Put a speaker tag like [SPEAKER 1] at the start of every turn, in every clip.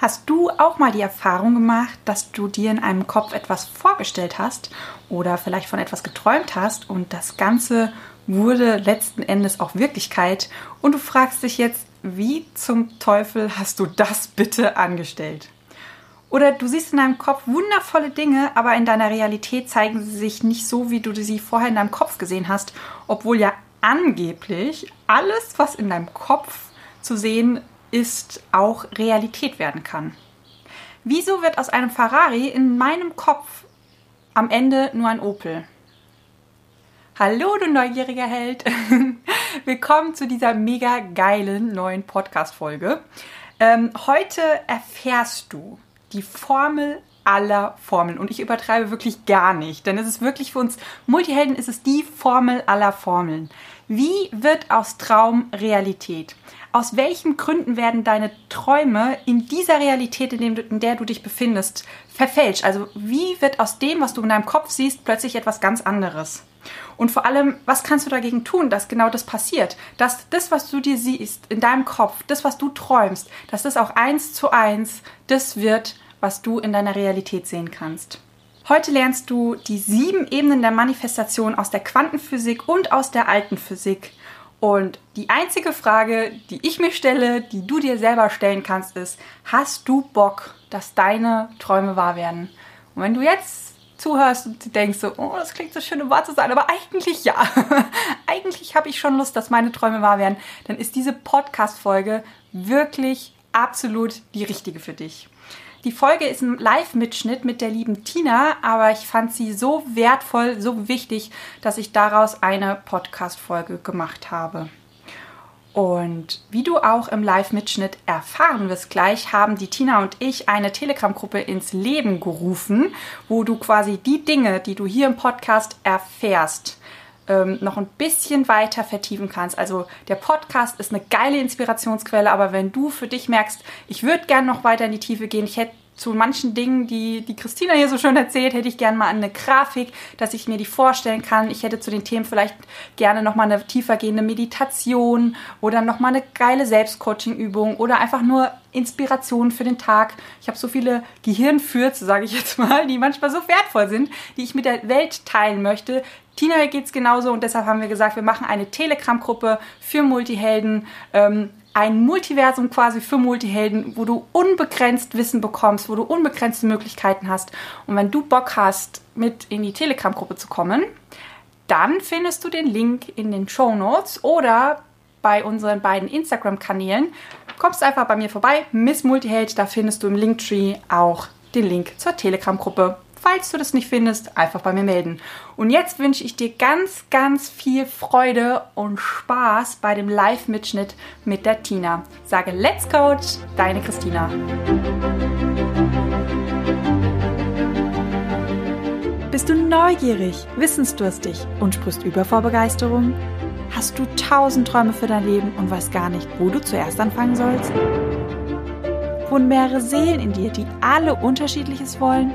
[SPEAKER 1] Hast du auch mal die Erfahrung gemacht, dass du dir in einem Kopf etwas vorgestellt hast oder vielleicht von etwas geträumt hast und das Ganze wurde letzten Endes auch Wirklichkeit und du fragst dich jetzt, wie zum Teufel hast du das bitte angestellt? Oder du siehst in deinem Kopf wundervolle Dinge, aber in deiner Realität zeigen sie sich nicht so, wie du sie vorher in deinem Kopf gesehen hast, obwohl ja angeblich alles, was in deinem Kopf zu sehen ist, auch Realität werden kann. Wieso wird aus einem Ferrari in meinem Kopf am Ende nur ein Opel? Hallo, du neugieriger Held. Willkommen zu dieser mega geilen neuen Podcast-Folge. Ähm, heute erfährst du die Formel aller Formeln. Und ich übertreibe wirklich gar nicht, denn es ist wirklich für uns Multihelden ist es die Formel aller Formeln. Wie wird aus Traum Realität? Aus welchen Gründen werden deine Träume in dieser Realität, in, dem, in der du dich befindest, verfälscht? Also wie wird aus dem, was du in deinem Kopf siehst, plötzlich etwas ganz anderes? Und vor allem, was kannst du dagegen tun, dass genau das passiert? Dass das, was du dir siehst in deinem Kopf, das, was du träumst, dass das auch eins zu eins das wird, was du in deiner Realität sehen kannst. Heute lernst du die sieben Ebenen der Manifestation aus der Quantenphysik und aus der alten Physik. Und die einzige Frage, die ich mir stelle, die du dir selber stellen kannst, ist, hast du Bock, dass deine Träume wahr werden? Und wenn du jetzt zuhörst und denkst so, oh, das klingt so schön, um wahr zu sein, aber eigentlich ja. eigentlich habe ich schon Lust, dass meine Träume wahr werden, dann ist diese Podcast-Folge wirklich absolut die richtige für dich. Die Folge ist ein Live-Mitschnitt mit der lieben Tina, aber ich fand sie so wertvoll, so wichtig, dass ich daraus eine Podcast-Folge gemacht habe. Und wie du auch im Live-Mitschnitt erfahren wirst gleich, haben die Tina und ich eine Telegram-Gruppe ins Leben gerufen, wo du quasi die Dinge, die du hier im Podcast erfährst, ähm, noch ein bisschen weiter vertiefen kannst. Also der Podcast ist eine geile Inspirationsquelle, aber wenn du für dich merkst, ich würde gerne noch weiter in die Tiefe gehen, ich hätte zu manchen Dingen, die die Christina hier so schön erzählt, hätte ich gerne mal eine Grafik, dass ich mir die vorstellen kann. Ich hätte zu den Themen vielleicht gerne noch mal eine tiefergehende Meditation oder noch mal eine geile Selbstcoaching-Übung oder einfach nur Inspiration für den Tag. Ich habe so viele Gehirnfürze, sage ich jetzt mal, die manchmal so wertvoll sind, die ich mit der Welt teilen möchte. Tina geht es genauso und deshalb haben wir gesagt, wir machen eine Telegram-Gruppe für Multihelden. Ähm, ein Multiversum quasi für Multihelden, wo du unbegrenzt Wissen bekommst, wo du unbegrenzte Möglichkeiten hast. Und wenn du Bock hast, mit in die Telegram-Gruppe zu kommen, dann findest du den Link in den Show Notes oder bei unseren beiden Instagram-Kanälen. Kommst einfach bei mir vorbei, Miss Multiheld, da findest du im Linktree auch den Link zur Telegram-Gruppe. Falls du das nicht findest, einfach bei mir melden. Und jetzt wünsche ich dir ganz, ganz viel Freude und Spaß bei dem Live-Mitschnitt mit der Tina. Sage Let's Coach, deine Christina. Bist du neugierig, wissensdurstig und sprichst über vor Begeisterung? Hast du tausend Träume für dein Leben und weißt gar nicht, wo du zuerst anfangen sollst? Wohnen mehrere Seelen in dir, die alle unterschiedliches wollen?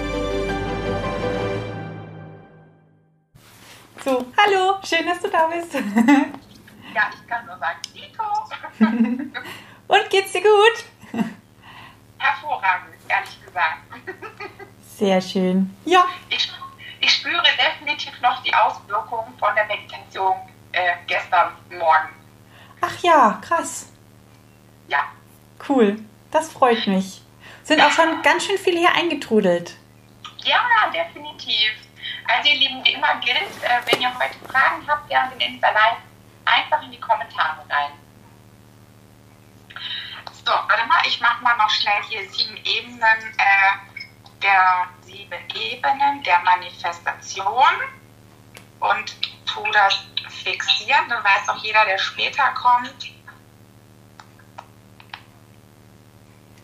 [SPEAKER 1] Da bist.
[SPEAKER 2] Ja, ich kann nur sagen, Nico.
[SPEAKER 1] Und geht's dir gut?
[SPEAKER 2] Hervorragend, ehrlich gesagt.
[SPEAKER 1] Sehr schön. Ja.
[SPEAKER 2] Ich, ich spüre definitiv noch die Auswirkungen von der Meditation äh, gestern Morgen.
[SPEAKER 1] Ach ja, krass.
[SPEAKER 2] Ja.
[SPEAKER 1] Cool, das freut mich. Sind auch schon ganz schön viele hier eingetrudelt.
[SPEAKER 2] Ja, definitiv. Also ihr Lieben, wie immer gilt, äh, wenn ihr heute Fragen habt während den Insta-Live, einfach in die Kommentare rein. So, warte mal, ich mache mal noch schnell hier sieben Ebenen äh, der sieben Ebenen der Manifestation und tu das fixieren, dann weiß auch jeder, der später kommt.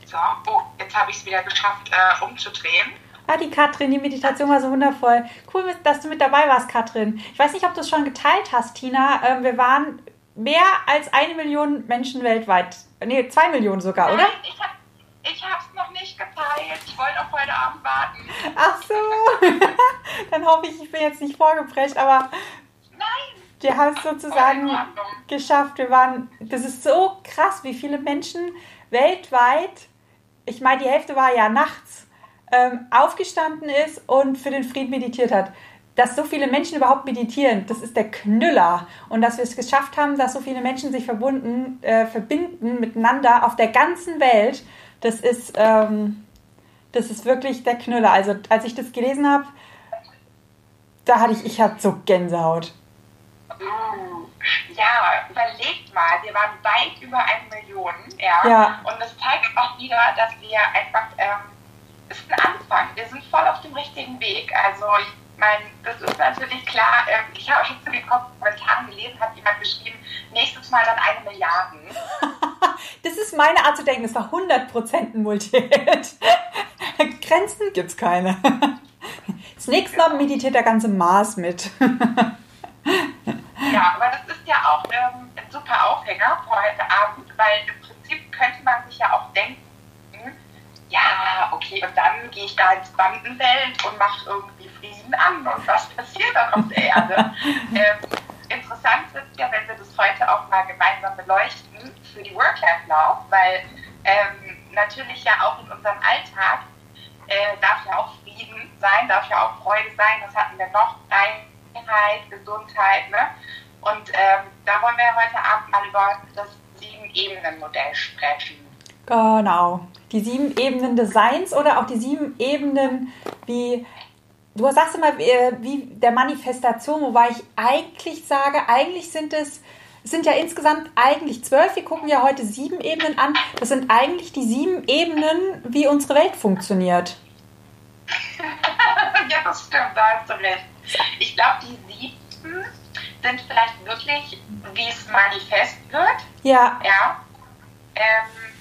[SPEAKER 2] So, oh, jetzt jetzt habe ich es wieder geschafft, äh, umzudrehen.
[SPEAKER 1] Ah, die Katrin, die Meditation war so wundervoll. Cool, dass du mit dabei warst, Katrin. Ich weiß nicht, ob du es schon geteilt hast, Tina. Ähm, wir waren mehr als eine Million Menschen weltweit. Nee, zwei Millionen sogar,
[SPEAKER 2] Nein,
[SPEAKER 1] oder?
[SPEAKER 2] Ich habe ich es noch nicht geteilt. Ich wollte auf heute Abend warten.
[SPEAKER 1] Ach so. Dann hoffe ich, ich bin jetzt nicht vorgeprescht, aber
[SPEAKER 2] Nein.
[SPEAKER 1] wir haben es sozusagen geschafft. Wir waren, das ist so krass, wie viele Menschen weltweit, ich meine, die Hälfte war ja nachts, ähm, aufgestanden ist und für den Frieden meditiert hat. Dass so viele Menschen überhaupt meditieren, das ist der Knüller. Und dass wir es geschafft haben, dass so viele Menschen sich verbunden, äh, verbinden miteinander auf der ganzen Welt, das ist, ähm, das ist wirklich der Knüller. Also als ich das gelesen habe, da hatte ich, ich hatte so Gänsehaut.
[SPEAKER 2] Uh, ja, überlegt mal, wir waren weit über eine Million, ja.
[SPEAKER 1] Ja.
[SPEAKER 2] Und das zeigt auch wieder, dass wir einfach, ähm, ist ein Anfang, wir sind voll auf dem richtigen Weg. Also ich meine, das ist natürlich klar, ähm, ich habe schon zu den Kommentaren gelesen, hat jemand geschrieben, nächstes Mal dann eine Milliarde.
[SPEAKER 1] Das ist meine Art zu denken. Das war 100% ein Multihit. Grenzen gibt's keine. Das nächste Mal meditiert der ganze Mars mit.
[SPEAKER 2] Ja, aber das ist ja auch ähm, ein super Aufhänger für heute Abend, weil im Prinzip könnte man sich ja auch denken, ja, okay, und dann gehe ich da ins Bandenwelt und mache irgendwie Frieden an und was passiert dann auf der Erde? ähm, interessant ist ja, wenn wir das heute auch mal gemeinsam beleuchten für die Work-Life-Love, weil ähm, natürlich ja auch in unserem Alltag äh, darf ja auch Frieden sein, darf ja auch Freude sein, das hatten wir noch, Reinheit, Gesundheit, ne? Und ähm, da wollen wir heute Abend mal über das Sieben-Ebenen-Modell sprechen.
[SPEAKER 1] Genau. Die sieben Ebenen des Seins oder auch die sieben Ebenen wie, du sagst immer, äh, wie der Manifestation, wobei ich eigentlich sage, eigentlich sind es, es sind ja insgesamt eigentlich zwölf. Wir gucken ja heute sieben Ebenen an. Das sind eigentlich die sieben Ebenen, wie unsere Welt funktioniert.
[SPEAKER 2] ja, das stimmt, da hast du recht. Ich glaube, die sieben sind vielleicht wirklich, wie es manifest wird.
[SPEAKER 1] Ja,
[SPEAKER 2] Ja. Ähm,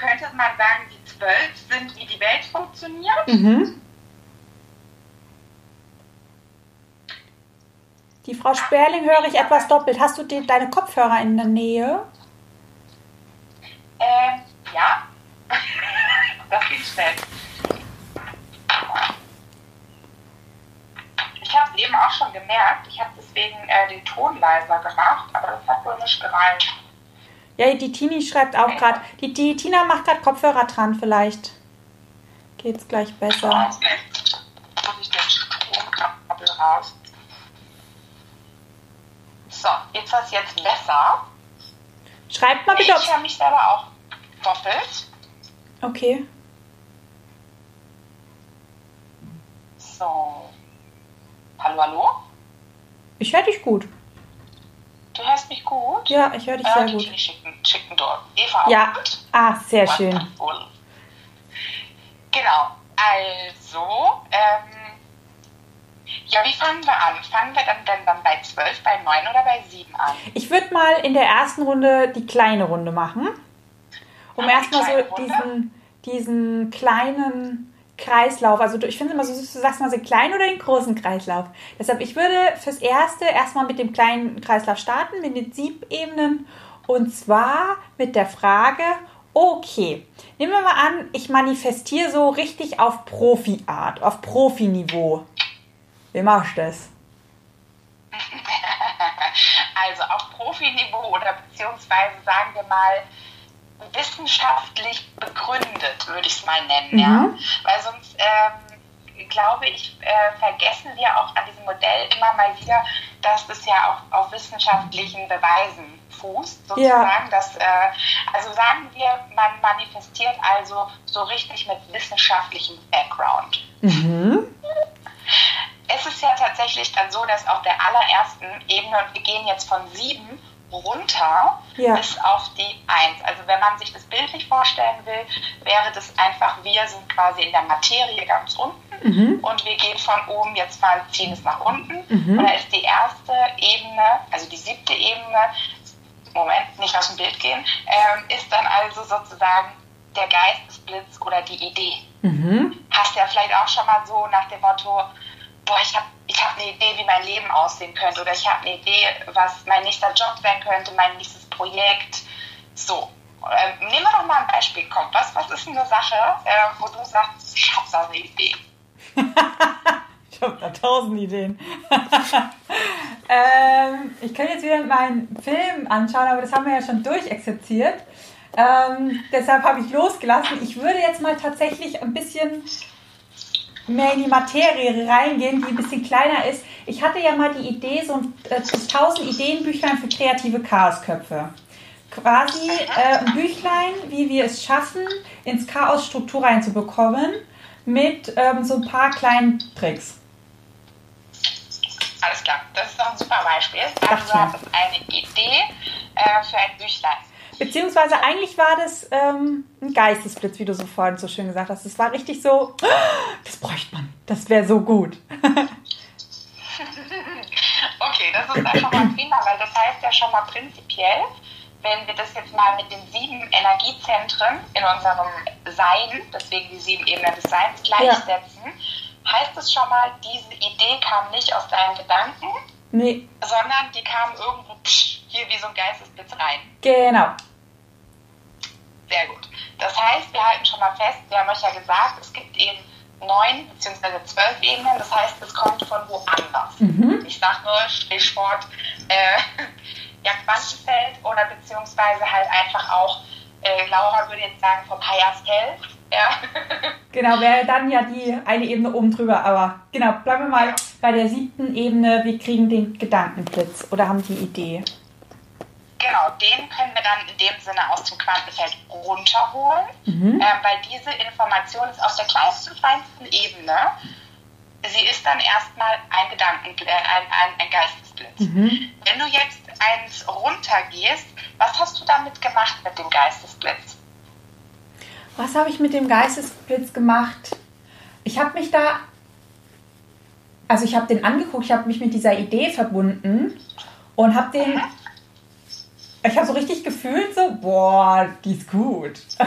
[SPEAKER 2] könnte man sagen, die zwölf sind, wie die Welt funktioniert.
[SPEAKER 1] Mhm. Die Frau Sperling höre ich etwas doppelt. Hast du die, deine Kopfhörer in der Nähe?
[SPEAKER 2] Ähm, ja. das geht schnell. Ich habe es eben auch schon gemerkt. Ich habe deswegen äh, den Ton leiser gemacht, aber das hat wohl nicht gereicht.
[SPEAKER 1] Ja, die Tini schreibt auch gerade. Die, die Tina macht gerade Kopfhörer dran, vielleicht geht's gleich besser.
[SPEAKER 2] Muss ich den Stromkabel raus. So, ist das jetzt besser?
[SPEAKER 1] Schreibt mal bitte,
[SPEAKER 2] Ich höre mich selber auch doppelt.
[SPEAKER 1] Okay.
[SPEAKER 2] So. Hallo, hallo?
[SPEAKER 1] Ich höre dich gut.
[SPEAKER 2] Du hörst mich gut?
[SPEAKER 1] Ja, ich höre dich
[SPEAKER 2] Äh,
[SPEAKER 1] sehr
[SPEAKER 2] die
[SPEAKER 1] gut.
[SPEAKER 2] Tini schicken, schicken dort. Eva
[SPEAKER 1] Ja.
[SPEAKER 2] gut?
[SPEAKER 1] Ah, sehr schön.
[SPEAKER 2] Wonderful. Genau. Also, ähm, ja, wie fangen wir an? Fangen wir dann, dann, dann bei 12, bei 9 oder bei 7 an?
[SPEAKER 1] Ich würde mal in der ersten Runde die kleine Runde machen. Um
[SPEAKER 2] die
[SPEAKER 1] erstmal so
[SPEAKER 2] Runde?
[SPEAKER 1] diesen, diesen kleinen Kreislauf. Also ich finde immer so du sagst mal so klein oder den großen Kreislauf. Deshalb, ich würde fürs Erste erstmal mit dem kleinen Kreislauf starten, mit den Siebebenen. Und zwar mit der Frage, okay, nehmen wir mal an, ich manifestiere so richtig auf Profi-Art, auf Profiniveau. Wie machst du das?
[SPEAKER 2] Also auf Profiniveau oder beziehungsweise sagen wir mal wissenschaftlich begründet, würde ich es mal nennen. Ja?
[SPEAKER 1] Mhm.
[SPEAKER 2] Weil sonst ähm, glaube ich, äh, vergessen wir auch an diesem Modell immer mal wieder, dass das ja auch auf wissenschaftlichen Beweisen fußt, sozusagen. Dass, äh, also sagen wir, man manifestiert also so richtig mit wissenschaftlichem Background.
[SPEAKER 1] Mhm.
[SPEAKER 2] Es ist ja tatsächlich dann so, dass auf der allerersten Ebene, und wir gehen jetzt von sieben runter
[SPEAKER 1] Ja.
[SPEAKER 2] bis auf die eins. Also wenn man sich das bildlich vorstellen will, wäre das einfach, wir sind quasi in der Materie ganz unten
[SPEAKER 1] Mhm.
[SPEAKER 2] und wir gehen von oben jetzt mal, ziehen es nach unten.
[SPEAKER 1] Mhm.
[SPEAKER 2] Und da ist die erste Ebene, also die siebte Ebene, Moment, nicht aus dem Bild gehen, ähm, ist dann also sozusagen der Geistesblitz oder die Idee. Mhm. Hast ja vielleicht auch schon mal so nach dem Motto, boah, ich habe ich hab eine Idee, wie mein Leben aussehen könnte oder ich habe eine Idee, was mein nächster Job sein könnte, mein nächstes Projekt. So, äh, nehmen wir doch mal ein Beispiel. Komm, was, was ist eine Sache, äh, wo du sagst, ich habe da eine Idee?
[SPEAKER 1] ich habe da tausend Ideen. ähm, ich kann jetzt wieder meinen Film anschauen, aber das haben wir ja schon durchexerziert. Ähm, deshalb habe ich losgelassen. Ich würde jetzt mal tatsächlich ein bisschen mehr in die Materie reingehen, die ein bisschen kleiner ist. Ich hatte ja mal die Idee, so ein äh, 1000 Ideenbüchlein für kreative Chaosköpfe. Quasi äh, ein Büchlein, wie wir es schaffen, ins Chaos Struktur reinzubekommen, mit ähm, so ein paar kleinen Tricks.
[SPEAKER 2] Alles klar, das ist doch ein super Beispiel. Also du hast eine Idee äh, für ein Büchlein.
[SPEAKER 1] Beziehungsweise eigentlich war das ähm, ein Geistesblitz, wie du so vorhin so schön gesagt hast. Es war richtig so, das bräuchte man, das wäre so gut.
[SPEAKER 2] okay, das ist schon mal prima, weil das heißt ja schon mal prinzipiell, wenn wir das jetzt mal mit den sieben Energiezentren in unserem Sein, deswegen die sieben Ebenen des Seins, gleichsetzen, ja. heißt es schon mal, diese Idee kam nicht aus deinen Gedanken, nee. sondern die kam irgendwo psch, hier wie so ein Geistesblitz rein.
[SPEAKER 1] Genau.
[SPEAKER 2] Sehr gut. Das heißt, wir halten schon mal fest, wir haben euch ja gesagt, es gibt eben neun bzw. zwölf Ebenen, das heißt, es kommt von woanders. Mhm. Ich sage nur Stichwort äh, ja, Quantenfeld oder beziehungsweise halt einfach auch, äh, Laura würde jetzt sagen, vom Higher Self. Ja.
[SPEAKER 1] Genau, wäre dann ja die eine Ebene oben drüber, aber genau, bleiben wir mal bei der siebten Ebene, wir kriegen den Gedankenblitz oder haben die Idee.
[SPEAKER 2] Genau, den können wir dann in dem Sinne aus dem Quantenfeld runterholen, mhm. ähm, weil diese Information ist auf der kleinsten, feinsten Ebene. Sie ist dann erstmal ein Gedanken, äh, ein, ein, ein Geistesblitz. Mhm. Wenn du jetzt eins runtergehst, was hast du damit gemacht mit dem Geistesblitz?
[SPEAKER 1] Was habe ich mit dem Geistesblitz gemacht? Ich habe mich da, also ich habe den angeguckt, ich habe mich mit dieser Idee verbunden und habe den mhm ich habe so richtig gefühlt, so, boah, die ist gut.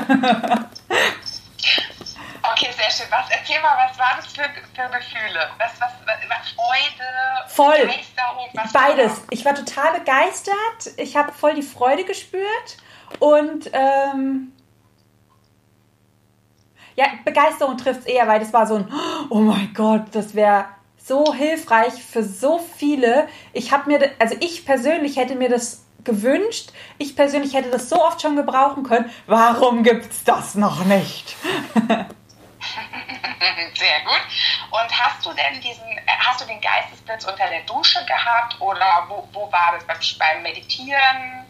[SPEAKER 2] Okay, sehr schön. Was, erzähl mal, was war das für, für Gefühle? Was, was, was, Freude,
[SPEAKER 1] voll. Begeisterung? Was Beides. Ich war total begeistert. Ich habe voll die Freude gespürt. Und ähm, ja, Begeisterung trifft es eher, weil das war so ein, oh mein Gott, das wäre so hilfreich für so viele. Ich habe mir, also ich persönlich hätte mir das gewünscht. Ich persönlich hätte das so oft schon gebrauchen können. Warum gibt es das noch nicht?
[SPEAKER 2] Sehr gut. Und hast du denn diesen, hast du den Geistesblitz unter der Dusche gehabt oder wo, wo war das beim, beim Meditieren?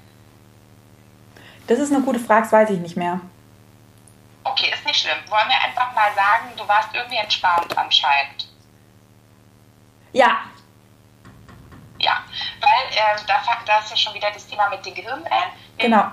[SPEAKER 1] Das ist eine gute Frage, das weiß ich nicht mehr.
[SPEAKER 2] Okay, ist nicht schlimm. Wollen wir einfach mal sagen, du warst irgendwie entspannt anscheinend.
[SPEAKER 1] Ja,
[SPEAKER 2] ja, weil äh, da, da ist ja schon wieder das Thema mit den Gehirnwellen.
[SPEAKER 1] Genau.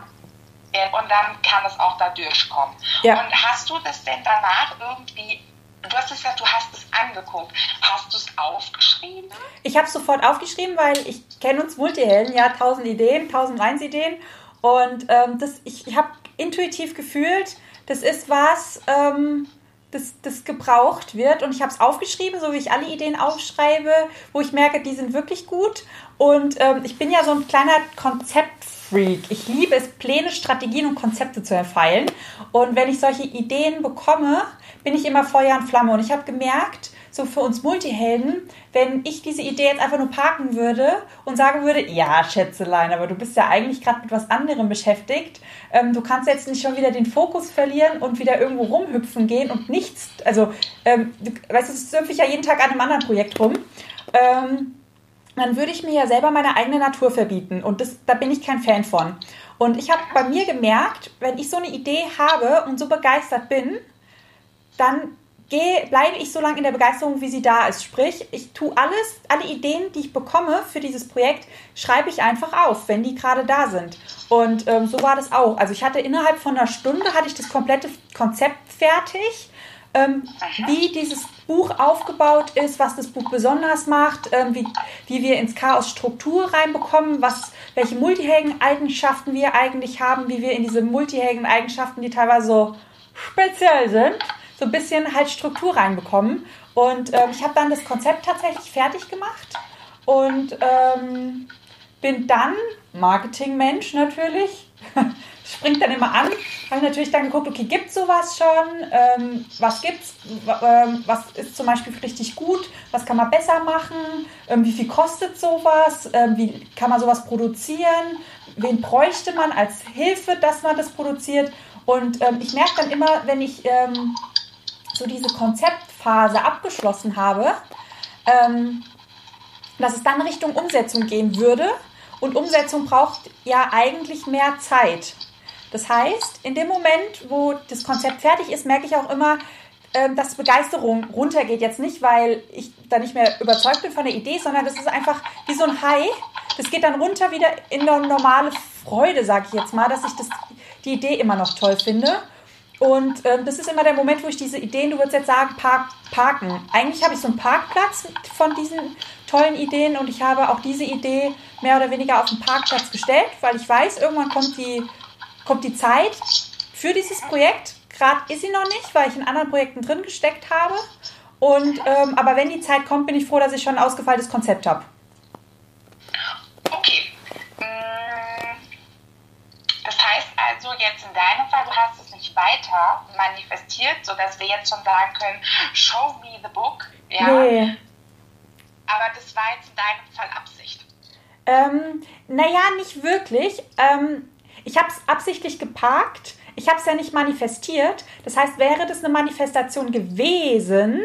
[SPEAKER 2] Und dann kann es auch da durchkommen. Ja. Und hast du das denn danach irgendwie Du hast es ja, du hast es angeguckt. Hast du es aufgeschrieben?
[SPEAKER 1] Ich habe es sofort aufgeschrieben, weil ich kenne uns Multihelden, ja, tausend Ideen, tausend eins Ideen. Und ähm, das, ich, ich habe intuitiv gefühlt, das ist was, ähm, das, das gebraucht wird. Und ich habe es aufgeschrieben, so wie ich alle Ideen aufschreibe, wo ich merke, die sind wirklich gut. Und ähm, ich bin ja so ein kleiner Konzeptfreak. Ich liebe es, Pläne, Strategien und Konzepte zu erfeilen. Und wenn ich solche Ideen bekomme, bin ich immer Feuer und Flamme. Und ich habe gemerkt, so für uns Multihelden, wenn ich diese Idee jetzt einfach nur parken würde und sagen würde, ja, Schätzelein, aber du bist ja eigentlich gerade mit was anderem beschäftigt. Ähm, du kannst jetzt nicht schon wieder den Fokus verlieren und wieder irgendwo rumhüpfen gehen und nichts. Also, ähm, du, weißt du, hüpfe ich ja jeden Tag an einem anderen Projekt rum. Ähm, dann würde ich mir ja selber meine eigene Natur verbieten. Und das, da bin ich kein Fan von. Und ich habe bei mir gemerkt, wenn ich so eine Idee habe und so begeistert bin, dann gehe, bleibe ich so lange in der Begeisterung, wie sie da ist. Sprich, ich tue alles, alle Ideen, die ich bekomme für dieses Projekt, schreibe ich einfach auf, wenn die gerade da sind. Und ähm, so war das auch. Also ich hatte innerhalb von einer Stunde hatte ich das komplette Konzept fertig. Ähm, wie dieses Buch aufgebaut ist, was das Buch besonders macht, ähm, wie, wie wir ins Chaos Struktur reinbekommen, was, welche Multihelden-Eigenschaften wir eigentlich haben, wie wir in diese Multihelden-Eigenschaften, die teilweise so speziell sind, so ein bisschen halt Struktur reinbekommen. Und ähm, ich habe dann das Konzept tatsächlich fertig gemacht und ähm, bin dann Marketingmensch natürlich. Springt dann immer an. Habe ich natürlich dann geguckt, okay, gibt es sowas schon? Ähm, was gibt's? Ähm, was ist zum Beispiel richtig gut? Was kann man besser machen? Ähm, wie viel kostet sowas? Ähm, wie kann man sowas produzieren? Wen bräuchte man als Hilfe, dass man das produziert? Und ähm, ich merke dann immer, wenn ich ähm, so diese Konzeptphase abgeschlossen habe, dass es dann Richtung Umsetzung gehen würde. Und Umsetzung braucht ja eigentlich mehr Zeit. Das heißt, in dem Moment, wo das Konzept fertig ist, merke ich auch immer, ähm, dass Begeisterung runtergeht. Jetzt nicht, weil ich da nicht mehr überzeugt bin von der Idee, sondern das ist einfach wie so ein High. Das geht dann runter wieder in eine normale Freude, sage ich jetzt mal, dass ich das, die Idee immer noch toll finde. Und ähm, das ist immer der Moment, wo ich diese Ideen, du würdest jetzt sagen, park, parken. Eigentlich habe ich so einen Parkplatz von diesen tollen Ideen und ich habe auch diese Idee mehr oder weniger auf den Parkplatz gestellt, weil ich weiß, irgendwann kommt die, kommt die Zeit für dieses Projekt. Gerade ist sie noch nicht, weil ich in anderen Projekten drin gesteckt habe. Und, ähm, aber wenn die Zeit kommt, bin ich froh, dass ich schon ein ausgefeiltes Konzept habe.
[SPEAKER 2] Okay. Mm, das heißt also jetzt in deinem Fall, du hast nicht weiter manifestiert, sodass wir jetzt schon sagen können, show me the book. Ja. Nee. Aber das war jetzt in deinem Fall Absicht.
[SPEAKER 1] Ähm, naja, nicht wirklich. Ähm, ich habe es absichtlich geparkt. Ich habe es ja nicht manifestiert. Das heißt, wäre das eine Manifestation gewesen,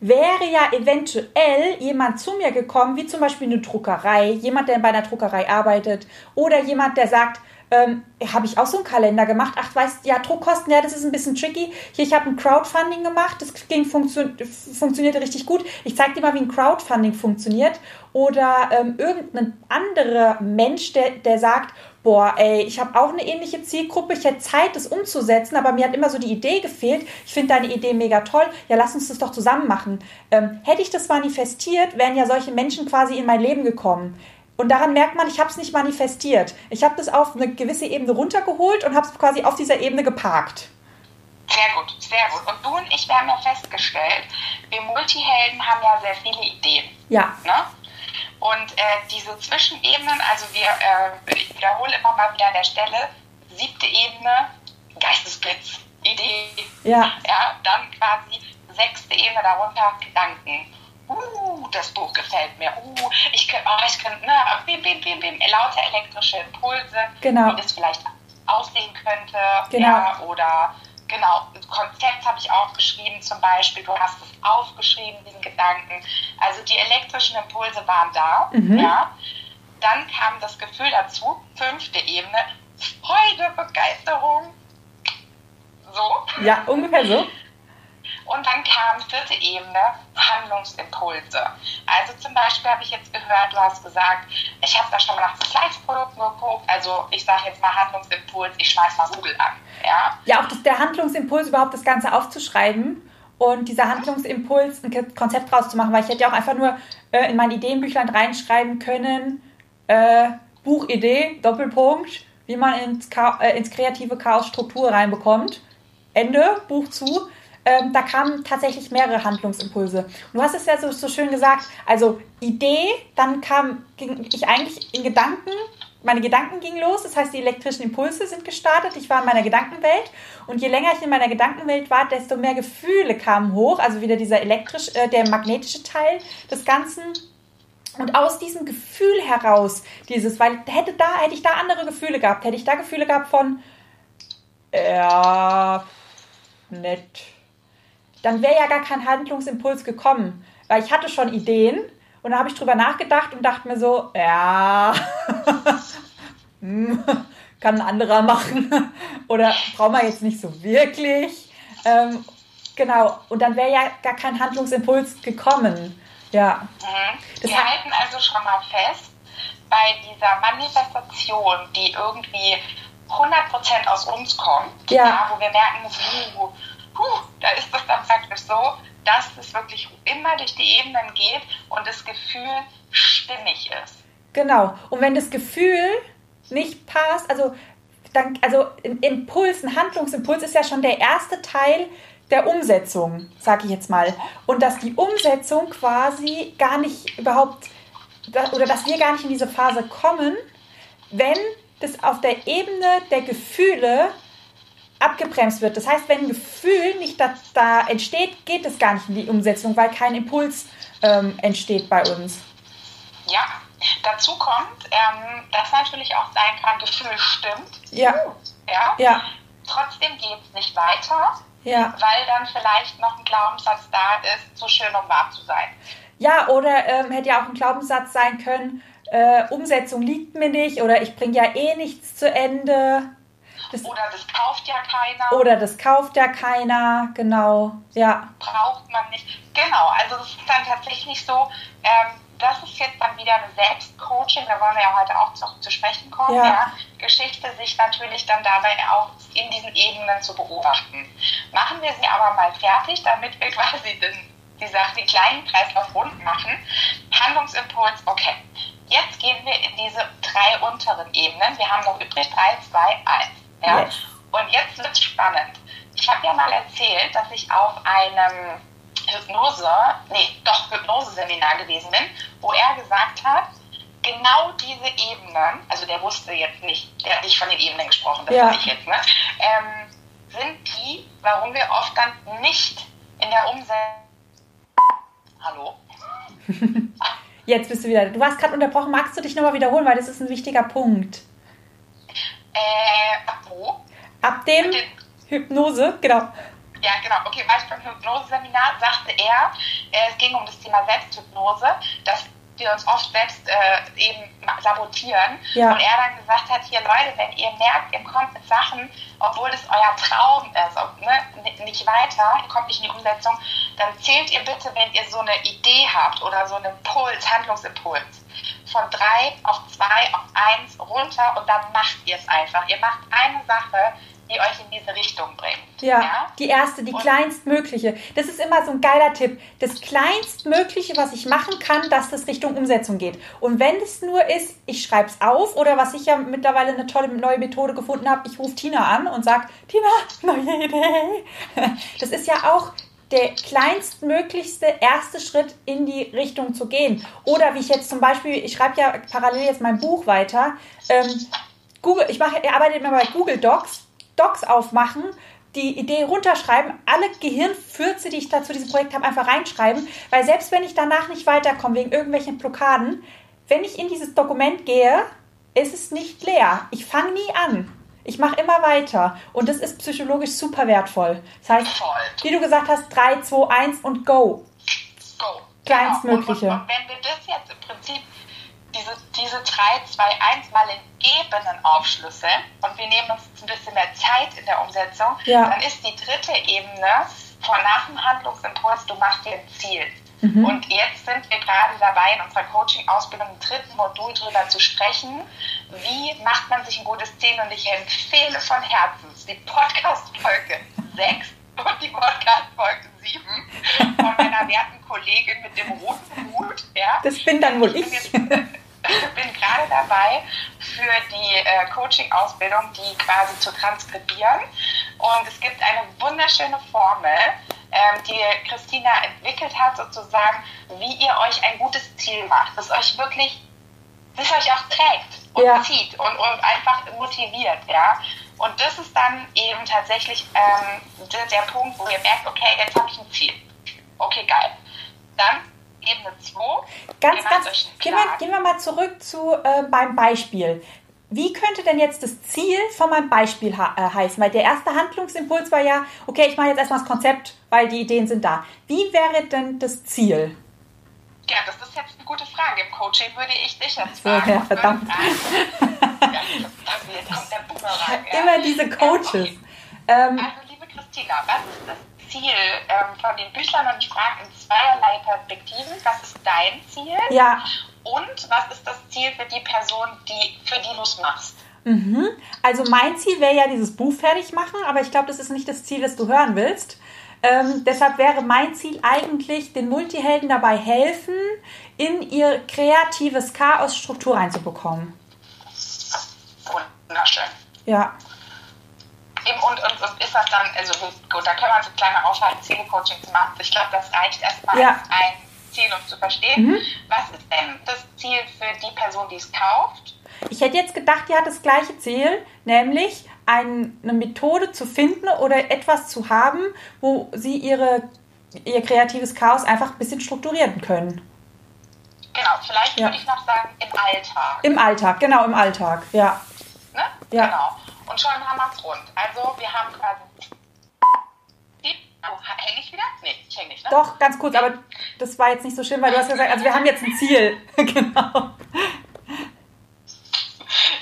[SPEAKER 1] wäre ja eventuell jemand zu mir gekommen, wie zum Beispiel eine Druckerei, jemand, der bei einer Druckerei arbeitet oder jemand, der sagt, ähm, habe ich auch so einen Kalender gemacht. Ach, weißt ja, Druckkosten, ja, das ist ein bisschen tricky. Hier, ich habe ein Crowdfunding gemacht, das ging funktio funktionierte richtig gut. Ich zeige dir mal, wie ein Crowdfunding funktioniert. Oder ähm, irgendein anderer Mensch, der, der sagt, boah, ey, ich habe auch eine ähnliche Zielgruppe, ich hätte Zeit, das umzusetzen, aber mir hat immer so die Idee gefehlt. Ich finde deine Idee mega toll. Ja, lass uns das doch zusammen machen. Ähm, hätte ich das manifestiert, wären ja solche Menschen quasi in mein Leben gekommen. Und daran merkt man, ich habe es nicht manifestiert. Ich habe das auf eine gewisse Ebene runtergeholt und habe es quasi auf dieser Ebene geparkt.
[SPEAKER 2] Sehr gut, sehr gut. Und du und ich, wir haben ja festgestellt, wir Multihelden haben ja sehr viele Ideen.
[SPEAKER 1] Ja.
[SPEAKER 2] Ne? Und äh, diese Zwischenebenen, also wir, äh, ich wiederhole immer mal wieder an der Stelle, siebte Ebene, Geistesblitz, Idee.
[SPEAKER 1] Ja.
[SPEAKER 2] ja. Dann quasi sechste Ebene darunter, Gedanken uh, das Buch gefällt mir, uh, ich könnte, oh, ich könnte, ne, bim, bim, bim, bim, lauter elektrische Impulse,
[SPEAKER 1] genau.
[SPEAKER 2] wie das vielleicht aussehen könnte,
[SPEAKER 1] genau.
[SPEAKER 2] ja, oder genau, Konzept habe ich auch geschrieben zum Beispiel, du hast es aufgeschrieben, diesen Gedanken, also die elektrischen Impulse waren da, mhm. ja, dann kam das Gefühl dazu, fünfte Ebene, Freude, Begeisterung, so.
[SPEAKER 1] Ja, ungefähr so.
[SPEAKER 2] Und dann kam vierte Ebene, Handlungsimpulse. Also zum Beispiel habe ich jetzt gehört, du hast gesagt, ich habe da schon mal nach Vergleichsprodukten geguckt. Also ich sage jetzt mal Handlungsimpuls, ich schmeiß mal Google an. Ja,
[SPEAKER 1] ja auch das, der Handlungsimpuls überhaupt das Ganze aufzuschreiben und dieser Handlungsimpuls ein Konzept draus zu machen, weil ich hätte ja auch einfach nur äh, in mein Ideenbüchlein reinschreiben können, äh, Buchidee, Doppelpunkt, wie man ins, Cha äh, ins kreative Chaos Struktur reinbekommt. Ende, Buch zu ähm, da kamen tatsächlich mehrere Handlungsimpulse. Und du hast es ja so, so schön gesagt, also Idee, dann kam, ich eigentlich in Gedanken, meine Gedanken gingen los, das heißt, die elektrischen Impulse sind gestartet. Ich war in meiner Gedankenwelt und je länger ich in meiner Gedankenwelt war, desto mehr Gefühle kamen hoch. Also wieder dieser elektrisch, äh, der magnetische Teil des Ganzen. Und aus diesem Gefühl heraus, dieses, weil hätte da, hätte ich da andere Gefühle gehabt, hätte ich da Gefühle gehabt von, ja, nett, dann wäre ja gar kein Handlungsimpuls gekommen. Weil ich hatte schon Ideen und da habe ich drüber nachgedacht und dachte mir so, ja, hm, kann ein anderer machen oder brauchen wir jetzt nicht so wirklich. Ähm, genau, und dann wäre ja gar kein Handlungsimpuls gekommen. Ja.
[SPEAKER 2] Mhm. Wir halten also schon mal fest, bei dieser Manifestation, die irgendwie 100% aus uns kommt,
[SPEAKER 1] ja. ja
[SPEAKER 2] wo wir merken, so, puh, da ist es dann praktisch so, dass es wirklich immer durch die Ebenen geht und das Gefühl stimmig ist.
[SPEAKER 1] Genau. Und wenn das Gefühl nicht passt, also dann, also ein Impuls, ein Handlungsimpuls ist ja schon der erste Teil der Umsetzung, sage ich jetzt mal. Und dass die Umsetzung quasi gar nicht überhaupt, oder dass wir gar nicht in diese Phase kommen, wenn das auf der Ebene der Gefühle abgebremst wird. Das heißt, wenn ein Gefühl nicht da, da entsteht, geht es gar nicht in die Umsetzung, weil kein Impuls ähm, entsteht bei uns.
[SPEAKER 2] Ja, dazu kommt, ähm, dass natürlich auch sein kann, Gefühl stimmt.
[SPEAKER 1] Ja.
[SPEAKER 2] Ja.
[SPEAKER 1] Ja.
[SPEAKER 2] Trotzdem geht es nicht weiter,
[SPEAKER 1] Ja.
[SPEAKER 2] weil dann vielleicht noch ein Glaubenssatz da ist, zu schön um wahr zu sein.
[SPEAKER 1] Ja, oder ähm, hätte ja auch ein Glaubenssatz sein können, äh, Umsetzung liegt mir nicht oder ich bringe ja eh nichts zu Ende. Das,
[SPEAKER 2] Oder das kauft ja keiner,
[SPEAKER 1] oder das kauft ja keiner, genau. Ja,
[SPEAKER 2] braucht man nicht. Genau, also das ist dann tatsächlich so, ähm, das ist jetzt dann wieder eine Selbstcoaching, da wollen wir ja heute auch zu, zu sprechen kommen,
[SPEAKER 1] Ja.
[SPEAKER 2] ja. Geschichte, sich natürlich dann dabei auch in diesen Ebenen zu beobachten. Machen wir sie aber mal fertig, damit wir quasi den, die Sache, den kleinen Kreislauf rund machen. Handlungsimpuls, okay. Jetzt gehen wir in diese drei unteren Ebenen. Wir haben noch übrig 3, 2, 1. Ja? Und jetzt wird es spannend. Ich habe ja mal erzählt, dass ich auf einem Hypnose, nee, doch Hypnose-Seminar gewesen bin, wo er gesagt hat, genau diese Ebenen, also der wusste jetzt nicht, der hat nicht von den Ebenen gesprochen, das
[SPEAKER 1] Ja.
[SPEAKER 2] weiß ich jetzt, ne? ähm, sind die, warum wir oft dann nicht in der Umsetzung. Hallo?
[SPEAKER 1] jetzt bist du wieder. Du warst gerade unterbrochen. Magst du dich nochmal wiederholen, weil das ist ein wichtiger Punkt.
[SPEAKER 2] Äh, wo?
[SPEAKER 1] Ab dem
[SPEAKER 2] Den-
[SPEAKER 1] Hypnose, genau.
[SPEAKER 2] Ja, genau. Okay, war ich beim Hypnose-Seminar, sagte er, äh, es ging um das Thema Selbsthypnose, dass wir uns oft selbst äh, eben sabotieren.
[SPEAKER 1] Ja.
[SPEAKER 2] Und er dann gesagt hat, hier Leute, wenn ihr merkt, ihr kommt mit Sachen, obwohl das euer Traum ist, ob, ne, nicht weiter, ihr kommt nicht in die Umsetzung, dann zählt ihr bitte, wenn ihr so eine Idee habt oder so einen Impuls, Handlungsimpuls, von drei auf zwei auf eins runter und dann macht ihr es einfach. Ihr macht eine Sache, die euch in diese Richtung bringt.
[SPEAKER 1] Ja, die erste, die
[SPEAKER 2] Und-
[SPEAKER 1] kleinstmögliche. Das ist immer so ein geiler Tipp. Das kleinstmögliche, was ich machen kann, dass das Richtung Umsetzung geht. Und wenn es nur ist, ich schreibe es auf oder was ich ja mittlerweile eine tolle neue Methode gefunden habe, ich rufe Tina an und sage, Tina, neue Idee. Das ist ja auch der kleinstmöglichste erste Schritt in die Richtung zu gehen. Oder wie ich jetzt zum Beispiel, ich schreibe ja parallel jetzt mein Buch weiter. Ähm, Google, ich mache, arbeite immer bei Google Docs, Docs aufmachen, die Idee runterschreiben, alle Gehirnfürze, die ich da zu diesem Projekt habe, einfach reinschreiben, weil selbst wenn ich danach nicht weiterkomme wegen irgendwelchen Blockaden, wenn ich in dieses Dokument gehe, ist es nicht leer. Ich fange nie an. Ich mache immer weiter und das ist psychologisch super wertvoll. Das heißt, wie du gesagt hast, 3, 2, 1 und go.
[SPEAKER 2] Go.
[SPEAKER 1] Kleinstmögliche.
[SPEAKER 2] Genau. Und, und, und wenn wir das jetzt im Prinzip, diese, diese 3, 2, 1 mal in Ebenen aufschlüsseln und wir nehmen uns ein bisschen mehr Zeit in der Umsetzung,
[SPEAKER 1] Ja.
[SPEAKER 2] dann ist die dritte Ebene von nach dem Handlungsimpuls, du machst dir ein Ziel.
[SPEAKER 1] Mhm.
[SPEAKER 2] Und jetzt sind wir gerade dabei, in unserer Coaching-Ausbildung im dritten Modul drüber zu sprechen, wie macht man sich ein gutes Ziel. Und ich empfehle von Herzen die Podcast-Folge 6 und die Podcast-Folge 7 von meiner werten Kollegin mit dem roten Hut. Ja.
[SPEAKER 1] Das bin dann wohl
[SPEAKER 2] Ich
[SPEAKER 1] ich.
[SPEAKER 2] bin, bin gerade dabei, für die äh, Coaching-Ausbildung die quasi zu transkribieren. Und es gibt eine wunderschöne Formel, ähm, die Christina entwickelt hat, sozusagen, wie ihr euch ein gutes Ziel macht, das euch wirklich, das euch auch trägt und
[SPEAKER 1] Ja.
[SPEAKER 2] zieht und, und einfach motiviert, ja. Und das ist dann eben tatsächlich ähm, der, der Punkt, wo ihr merkt, okay, jetzt habe ich ein Ziel. Okay, geil. Dann Ebene 2.
[SPEAKER 1] Ganz, ganz, gehen wir, gehen wir mal zurück zu äh, beim Beispiel. Wie könnte denn jetzt das Ziel von meinem Beispiel äh, heißen? Weil der erste Handlungsimpuls war ja, okay, ich mache jetzt erstmal das Konzept, weil die Ideen sind da. Wie wäre denn das Ziel?
[SPEAKER 2] Ja, das ist jetzt eine gute Frage. Im Coaching würde ich dich jetzt fragen.
[SPEAKER 1] ja, verdammt.
[SPEAKER 2] Ja, das, jetzt kommt der Boomerang. ja.
[SPEAKER 1] Immer diese Coaches.
[SPEAKER 2] Okay.
[SPEAKER 1] Ähm,
[SPEAKER 2] Also, liebe Christina, was ist das Ziel ähm, von den Büchern? Und ich frage in zweierlei Perspektiven. Was ist dein Ziel?
[SPEAKER 1] ja,
[SPEAKER 2] Und was ist das Ziel für die Person, die, für die du es machst?
[SPEAKER 1] mhm. also mein Ziel wäre ja dieses Buch fertig machen, aber ich glaube, das ist nicht das Ziel, das du hören willst. Ähm, deshalb wäre mein Ziel eigentlich, den Multihelden dabei helfen, in ihr kreatives Chaos Struktur reinzubekommen.
[SPEAKER 2] Wunderschön.
[SPEAKER 1] Ja.
[SPEAKER 2] Eben, und, und, und ist das dann, also gut, da können wir so kleine Aufhalten, Ziele-Coachings machen. Ich glaube, das reicht erstmal
[SPEAKER 1] Ja.
[SPEAKER 2] als ein Ziel, um zu verstehen.
[SPEAKER 1] Mhm.
[SPEAKER 2] Was ist denn das Ziel für die Person, die es kauft?
[SPEAKER 1] Ich hätte jetzt gedacht, die hat das gleiche Ziel, nämlich ein, eine Methode zu finden oder etwas zu haben, wo sie ihre, ihr kreatives Chaos einfach ein bisschen strukturieren können.
[SPEAKER 2] Genau, vielleicht
[SPEAKER 1] Ja.
[SPEAKER 2] würde ich noch sagen, im Alltag.
[SPEAKER 1] Im Alltag, genau, im Alltag, ja.
[SPEAKER 2] Ne?
[SPEAKER 1] Ja.
[SPEAKER 2] Genau. Und schon haben wir es rund. Also, wir haben quasi. Oh, hänge ich wieder? Nee, ich hänge nicht, ne?
[SPEAKER 1] Doch, ganz kurz, aber das war jetzt nicht so schlimm, weil du hast gesagt, also wir haben jetzt ein Ziel. genau.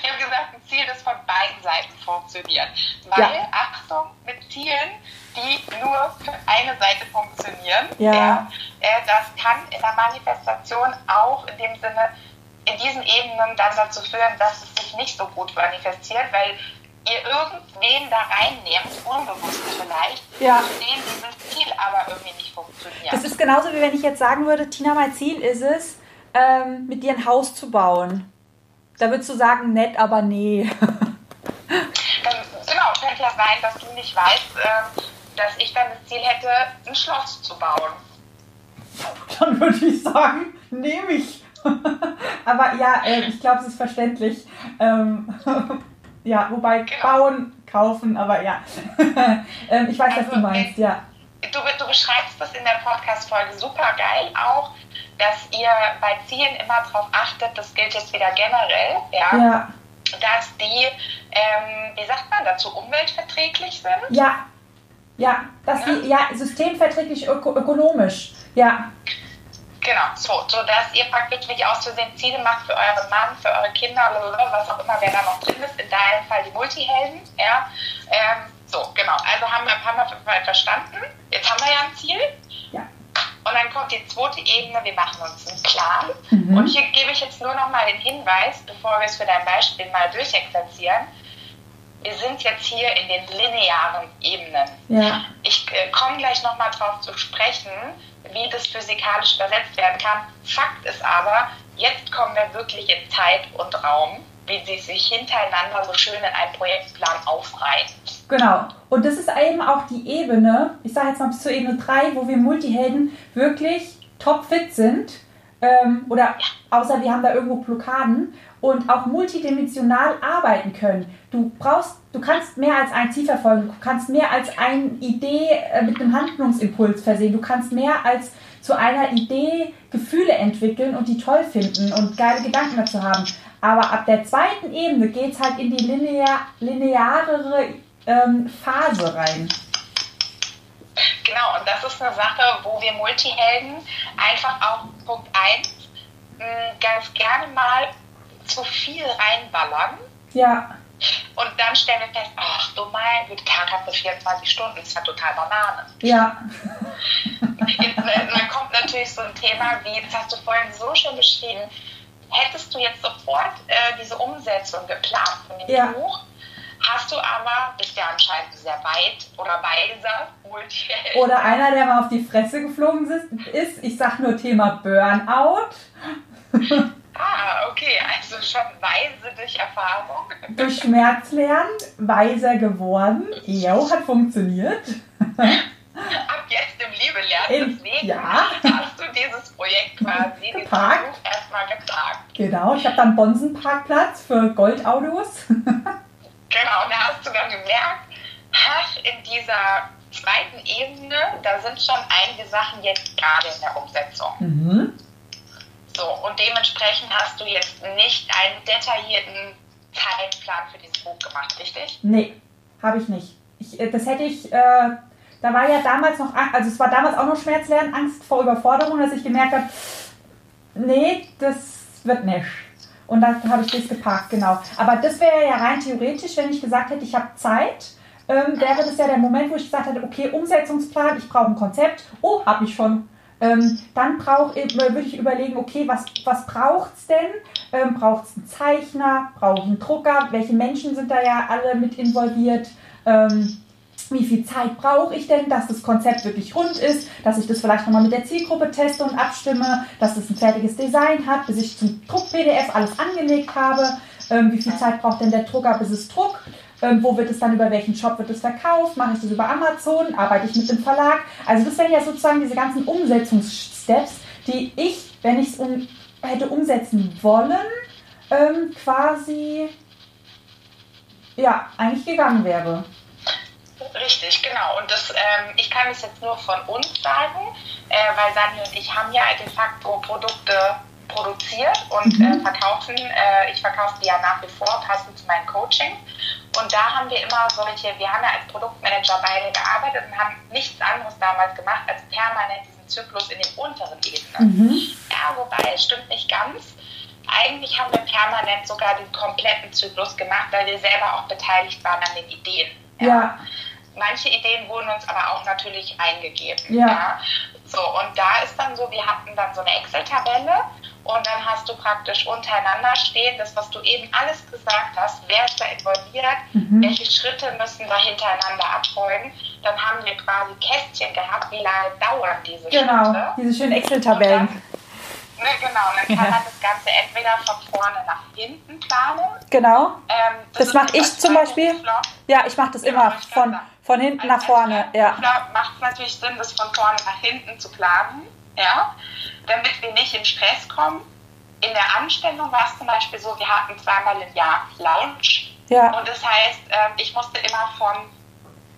[SPEAKER 2] Ich habe gesagt, ein Ziel, das von beiden Seiten funktioniert. Weil,
[SPEAKER 1] Ja.
[SPEAKER 2] Achtung, mit Zielen, die nur für eine Seite funktionieren,
[SPEAKER 1] Ja.
[SPEAKER 2] äh, das kann in der Manifestation auch in dem Sinne, in diesen Ebenen dann dazu führen, dass es sich nicht so gut manifestiert, weil ihr irgendwen da reinnehmt, unbewusst vielleicht,
[SPEAKER 1] Ja.
[SPEAKER 2] für den dieses Ziel aber irgendwie nicht funktioniert.
[SPEAKER 1] Das ist genauso, wie wenn ich jetzt sagen würde, Tina, mein Ziel ist es, ähm, mit dir ein Haus zu bauen. Da würdest du sagen, nett, aber nee.
[SPEAKER 2] Ähm, genau, könnte ja sein, dass du nicht weißt, ähm, dass ich dann das Ziel hätte, ein Schloss zu bauen.
[SPEAKER 1] Dann würde ich sagen, nehme ich. aber ja, äh, ich glaube, es ist verständlich. Ähm, ja, wobei
[SPEAKER 2] Genau.
[SPEAKER 1] bauen, kaufen, aber ja. ähm, ich weiß, was du
[SPEAKER 2] Also,
[SPEAKER 1] meinst, ja.
[SPEAKER 2] Du, du beschreibst das in der Podcast-Folge super geil auch, dass ihr bei Zielen immer darauf achtet, das gilt jetzt wieder generell, ja,
[SPEAKER 1] Ja,
[SPEAKER 2] dass die, ähm, wie sagt man dazu, umweltverträglich sind.
[SPEAKER 1] ja, ja, dass die, ja, systemverträglich, öko ökonomisch. Ja,
[SPEAKER 2] Genau, so, so dass ihr praktisch nicht aus Versehen Ziele macht für euren Mann, für eure Kinder, blablabla, was auch immer, wer da noch drin ist, in deinem Fall die Multihelden, ja. Ähm, so, genau, also haben wir, haben wir verstanden. Jetzt haben wir ja ein Ziel.
[SPEAKER 1] ja.
[SPEAKER 2] Und dann kommt die zweite Ebene, wir machen uns einen Plan.
[SPEAKER 1] Mhm.
[SPEAKER 2] Und hier gebe ich jetzt nur noch mal den Hinweis, bevor wir es für dein Beispiel mal durchexerzieren. Wir sind jetzt hier in den linearen Ebenen.
[SPEAKER 1] Ja.
[SPEAKER 2] Ich äh, komme gleich noch mal drauf zu sprechen, wie das physikalisch übersetzt werden kann. Fakt ist aber, jetzt kommen wir wirklich in Zeit und Raum, wie sie sich hintereinander so schön in einem Projektplan aufreihen.
[SPEAKER 1] Genau. Und das ist eben auch die Ebene, ich sage jetzt mal bis zur Ebene 3, wo wir Multihelden wirklich topfit sind. Ähm, oder außer wir haben da irgendwo Blockaden und auch multidimensional arbeiten können. Du brauchst, du kannst mehr als ein Ziel verfolgen, du kannst mehr als eine Idee äh, mit einem Handlungsimpuls versehen, du kannst mehr als zu einer Idee Gefühle entwickeln und die toll finden und geile Gedanken dazu haben. Aber ab der zweiten Ebene geht es halt in die linear, linearere ähm, Phase rein.
[SPEAKER 2] Genau, und das ist eine Sache, wo wir Multihelden einfach auch Punkt 1 ganz gerne mal zu viel reinballern.
[SPEAKER 1] Ja,
[SPEAKER 2] Und dann stellen wir fest, ach du mein, Tag hat nur 24 Stunden, ist ja total Banane.
[SPEAKER 1] ja,
[SPEAKER 2] Jetzt, äh, dann kommt natürlich so ein Thema wie, das hast du vorhin so schön beschrieben, hättest du jetzt sofort äh, diese Umsetzung geplant von dem
[SPEAKER 1] Ja.
[SPEAKER 2] Buch, hast du aber, bist ja anscheinend sehr weit oder weiser, Multiheld.
[SPEAKER 1] Oder einer, der mal auf die Fresse geflogen ist, ist ich sag nur Thema Burnout,
[SPEAKER 2] Ah, okay, also schon weise durch Erfahrung.
[SPEAKER 1] durch Schmerz lernen, weiser geworden. Jo, hat funktioniert.
[SPEAKER 2] Ab jetzt im Liebe lernen, deswegen
[SPEAKER 1] ja.
[SPEAKER 2] hast du dieses Projekt quasi,
[SPEAKER 1] Geparkt.
[SPEAKER 2] Erstmal geparkt.
[SPEAKER 1] Genau, ich habe dann Bonsenparkplatz für Goldautos.
[SPEAKER 2] Genau, und da hast du dann gemerkt, ach, in dieser zweiten Ebene, da sind schon einige Sachen jetzt gerade in der Umsetzung.
[SPEAKER 1] Mhm.
[SPEAKER 2] So, und dementsprechend hast du jetzt nicht einen detaillierten Zeitplan für dieses Buch gemacht, richtig?
[SPEAKER 1] Nee, habe ich nicht. Ich, äh, das hätte ich, äh, da war ja damals noch, also es war damals auch noch Schmerzlernen, Angst vor Überforderung, dass ich gemerkt habe, nee, das wird nicht. Und dann habe ich das geparkt, genau. Aber das wäre ja rein theoretisch, wenn ich gesagt hätte, ich habe Zeit, ähm, wäre das ja der Moment, wo ich gesagt hätte, okay, Umsetzungsplan, ich brauche ein Konzept. Oh, habe ich schon. Ähm, dann äh, würde ich überlegen, okay, was, was braucht es denn? Ähm, braucht es einen Zeichner? Brauche ich einen Drucker? Welche Menschen sind da ja alle mit involviert? Ähm, wie viel Zeit brauche ich denn, dass das Konzept wirklich rund ist, dass ich das vielleicht nochmal mit der Zielgruppe teste und abstimme, dass es ein fertiges Design hat, bis ich zum Druck-PDF alles angelegt habe, ähm, wie viel Zeit braucht denn der Drucker, bis es druckt, Ähm, wo wird es dann, über welchen Shop wird es verkauft? Mache ich das über Amazon? Arbeite ich mit dem Verlag? Also das wären ja sozusagen diese ganzen Umsetzungssteps, die ich, wenn ich es um, hätte umsetzen wollen, ähm, quasi ja, eigentlich gegangen wäre.
[SPEAKER 2] Richtig, genau. Und das, ähm, ich kann es jetzt nur von uns sagen, äh, weil Sani und ich haben ja de facto Produkte produziert und mhm. äh, verkaufen. Äh, ich verkaufe die ja nach wie vor, passend zu meinem Coaching. Und da haben wir immer solche, wir haben ja als Produktmanager beide gearbeitet und haben nichts anderes damals gemacht, als permanent diesen Zyklus in den unteren Ebenen. Mhm. Ja, wobei, stimmt nicht ganz. Eigentlich haben wir permanent sogar den kompletten Zyklus gemacht, weil wir selber auch beteiligt waren an den Ideen.
[SPEAKER 1] ja. ja.
[SPEAKER 2] Manche Ideen wurden uns aber auch natürlich eingegeben. Ja. ja. So, und da ist dann so, wir hatten dann so eine Excel-Tabelle und dann hast du praktisch untereinander stehen, das, was du eben alles gesagt hast, wer ist da involviert, mhm. welche Schritte müssen wir hintereinander abfolgen. Dann haben wir quasi Kästchen gehabt, wie lange dauern diese
[SPEAKER 1] genau, Schritte. Genau, diese schönen Excel-Tabellen.
[SPEAKER 2] Ne, genau, und dann kann ja. man das Ganze entweder von vorne nach hinten planen.
[SPEAKER 1] Genau. Ähm, das, das mache ich zum Beispiel. Ja, ich mache das immer von, von hinten nach vorne. Ja.
[SPEAKER 2] macht es natürlich Sinn, das von vorne nach hinten zu planen, ja, damit wir nicht in Stress kommen. In der Anstellung war es zum Beispiel so, wir hatten zweimal im Jahr Lounge. Ja. Und das heißt, ähm, ich musste immer von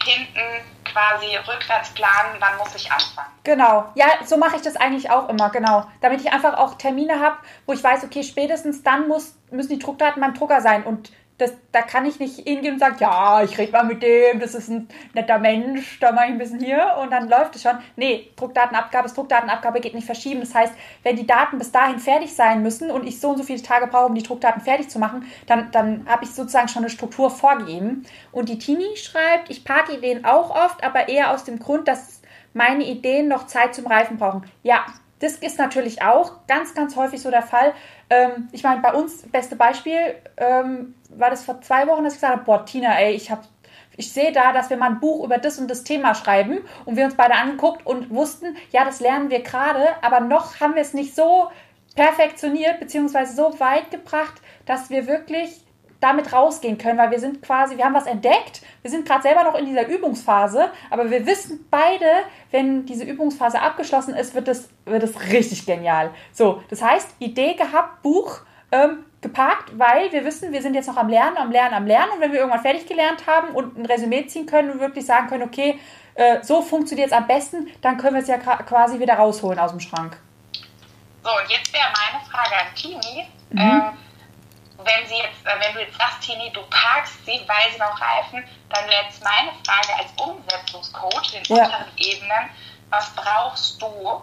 [SPEAKER 2] hinten quasi rückwärts planen, wann muss ich anfangen.
[SPEAKER 1] Genau, ja, so mache ich das eigentlich auch immer, genau. Damit ich einfach auch Termine habe, wo ich weiß, okay, spätestens dann muss, müssen die Druckdaten beim Drucker sein. Und das, da kann ich nicht hingehen und sagen, ja, ich rede mal mit dem, das ist ein netter Mensch, da mache ich ein bisschen hier und dann läuft es schon. Nee, Druckdatenabgabe ist Druckdatenabgabe, geht nicht verschieben. Das heißt, wenn die Daten bis dahin fertig sein müssen und ich so und so viele Tage brauche, um die Druckdaten fertig zu machen, dann, dann habe ich sozusagen schon eine Struktur vorgegeben. Und die Tini schreibt, ich parke Ideen auch oft, aber eher aus dem Grund, dass meine Ideen noch Zeit zum Reifen brauchen. Ja, das ist natürlich auch ganz, ganz häufig so der Fall. Ähm, ich meine, bei uns, beste Beispiel, ähm, war das vor zwei Wochen, dass ich gesagt habe, boah, Tina, ey, ich habe ich sehe da, dass wir mal ein Buch über das und das Thema schreiben und wir uns beide angeguckt und wussten, ja, das lernen wir gerade, aber noch haben wir es nicht so perfektioniert beziehungsweise so weit gebracht, dass wir wirklich damit rausgehen können, weil wir sind quasi, wir haben was entdeckt, wir sind gerade selber noch in dieser Übungsphase, aber wir wissen beide, wenn diese Übungsphase abgeschlossen ist, wird es wird richtig genial. So, das heißt, Idee gehabt, Buch ähm, geparkt, weil wir wissen, wir sind jetzt noch am Lernen, am Lernen, am Lernen und wenn wir irgendwann fertig gelernt haben und ein Resümee ziehen können und wirklich sagen können, okay, äh, so funktioniert es am besten, dann können wir es ja quasi wieder rausholen aus dem Schrank.
[SPEAKER 2] So, und jetzt wäre meine Frage an Tini. Mhm. Ähm, wenn, sie jetzt, äh, wenn du jetzt sagst, Tini, du parkst sie, weil sie noch reifen, dann wäre jetzt meine Frage als Umsetzungscoach in ja. unteren Ebenen, was brauchst du,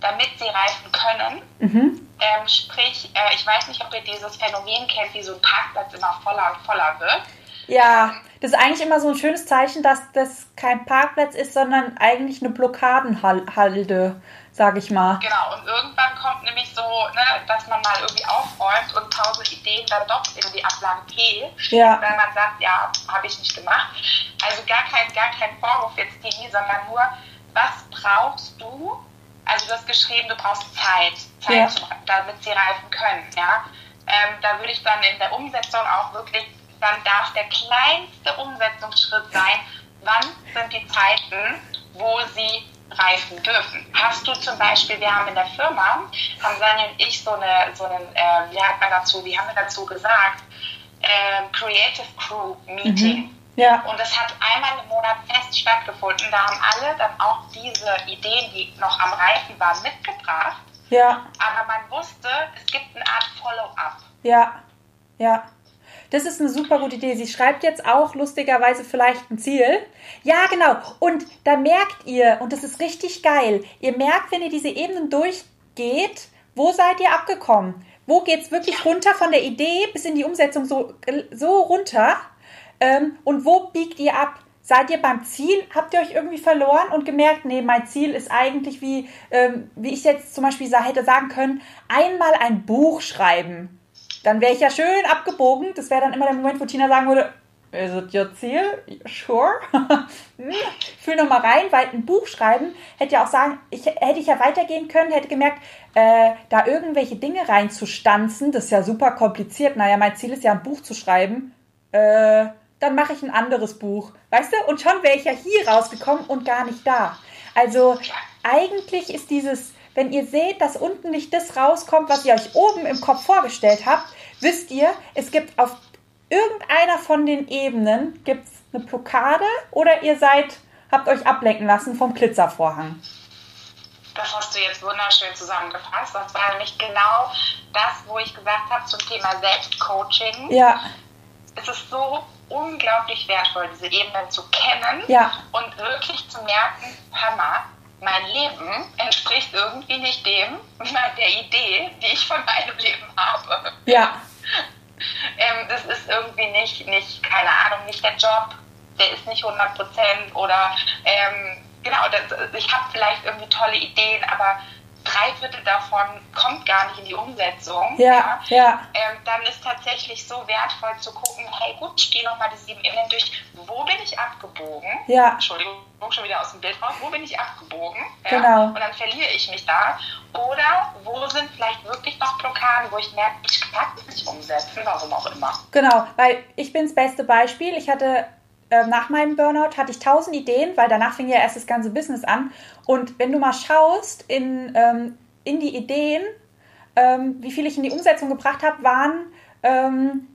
[SPEAKER 2] damit sie reifen können? Mhm. Ähm, sprich, äh, ich weiß nicht, ob ihr dieses Phänomen kennt, wie so ein Parkplatz immer voller und voller wird.
[SPEAKER 1] Ja, das ist eigentlich immer so ein schönes Zeichen, dass das kein Parkplatz ist, sondern eigentlich eine Blockadenhalde sage ich mal.
[SPEAKER 2] Genau, und irgendwann kommt nämlich so, ne, dass man mal irgendwie aufräumt und Ideen dann doch in die Ablage P ja. weil man sagt, ja, habe ich nicht gemacht. Also gar kein, gar kein Vorwurf jetzt Dini, sondern nur, was brauchst du? Also du hast geschrieben, du brauchst Zeit, Zeit, ja. zum, damit sie reifen können. Ja? Ähm, da würde ich dann in der Umsetzung auch wirklich, dann darf der kleinste Umsetzungsschritt sein, wann sind die Zeiten, wo sie reifen dürfen. Hast du zum Beispiel, wir haben in der Firma, haben Sanja und ich so eine, so einen, äh, wie hat man dazu, wie haben wir dazu gesagt, äh, Creative Crew Meeting. Mhm. Ja. Und das hat einmal im Monat fest stattgefunden. Da haben alle dann auch diese Ideen, die noch am Reifen waren, mitgebracht. Ja. Aber man wusste, es gibt eine Art Follow-up.
[SPEAKER 1] Ja, ja. Das ist eine super gute Idee. Sie schreibt jetzt auch lustigerweise vielleicht ein Ziel. Ja, genau. Und da merkt ihr, und das ist richtig geil, ihr merkt, wenn ihr diese Ebenen durchgeht, wo seid ihr abgekommen? Wo geht es wirklich runter von der Idee bis in die Umsetzung so, so runter? Ähm, und wo biegt ihr ab? Seid ihr beim Ziel? Habt ihr euch irgendwie verloren und gemerkt, nee, mein Ziel ist eigentlich wie, ähm, wie ich jetzt zum Beispiel hätte sagen können, einmal ein Buch schreiben dann wäre ich ja schön abgebogen. Das wäre dann immer der Moment, wo Tina sagen würde, ist es your Ziel? Sure. Hm, fühl noch mal rein, weil ein Buch schreiben hätte ja auch sagen, ich, hätte ich ja weitergehen können, hätte gemerkt, äh, da irgendwelche Dinge reinzustanzen, das ist ja super kompliziert. Naja, mein Ziel ist ja ein Buch zu schreiben. Äh, dann mache ich ein anderes Buch. Weißt du? Und schon wäre ich ja hier rausgekommen und gar nicht da. Also eigentlich ist dieses, wenn ihr seht, dass unten nicht das rauskommt, was ihr euch oben im Kopf vorgestellt habt, wisst ihr, es gibt auf irgendeiner von den Ebenen gibt's eine Blockade oder ihr seid, habt euch ablenken lassen vom Glitzervorhang.
[SPEAKER 2] Das hast du jetzt wunderschön zusammengefasst. Das war nämlich genau das, wo ich gesagt habe zum Thema Selbstcoaching.
[SPEAKER 1] Ja.
[SPEAKER 2] Es ist so unglaublich wertvoll, diese Ebenen zu kennen
[SPEAKER 1] Ja.
[SPEAKER 2] und wirklich zu merken, Hammer, mein Leben entspricht irgendwie nicht dem, der Idee, die ich von meinem Leben habe.
[SPEAKER 1] Ja.
[SPEAKER 2] Ähm, das ist irgendwie nicht, nicht, keine Ahnung, nicht der Job, der ist nicht 100 Prozent oder ähm, genau, das, ich habe vielleicht irgendwie tolle Ideen, aber drei Viertel davon kommt gar nicht in die Umsetzung.
[SPEAKER 1] Ja. Ja.
[SPEAKER 2] Ähm, dann ist tatsächlich so wertvoll zu gucken, hey gut, ich gehe nochmal die sieben Ebenen durch, wo bin ich abgebogen?
[SPEAKER 1] Ja.
[SPEAKER 2] Entschuldigung, schon wieder aus dem Bild raus, wo bin ich abgebogen?
[SPEAKER 1] Genau.
[SPEAKER 2] Und dann verliere ich mich da. Oder wo sind vielleicht wirklich noch Blockaden, wo ich merke, ich kann es nicht umsetzen, warum auch immer.
[SPEAKER 1] Genau, weil ich bin das beste Beispiel. Ich hatte äh, nach meinem Burnout hatte ich tausend Ideen, weil danach fing ja erst das ganze Business an. Und wenn du mal schaust in, ähm, in die Ideen, ähm, wie viel ich in die Umsetzung gebracht habe, waren ähm,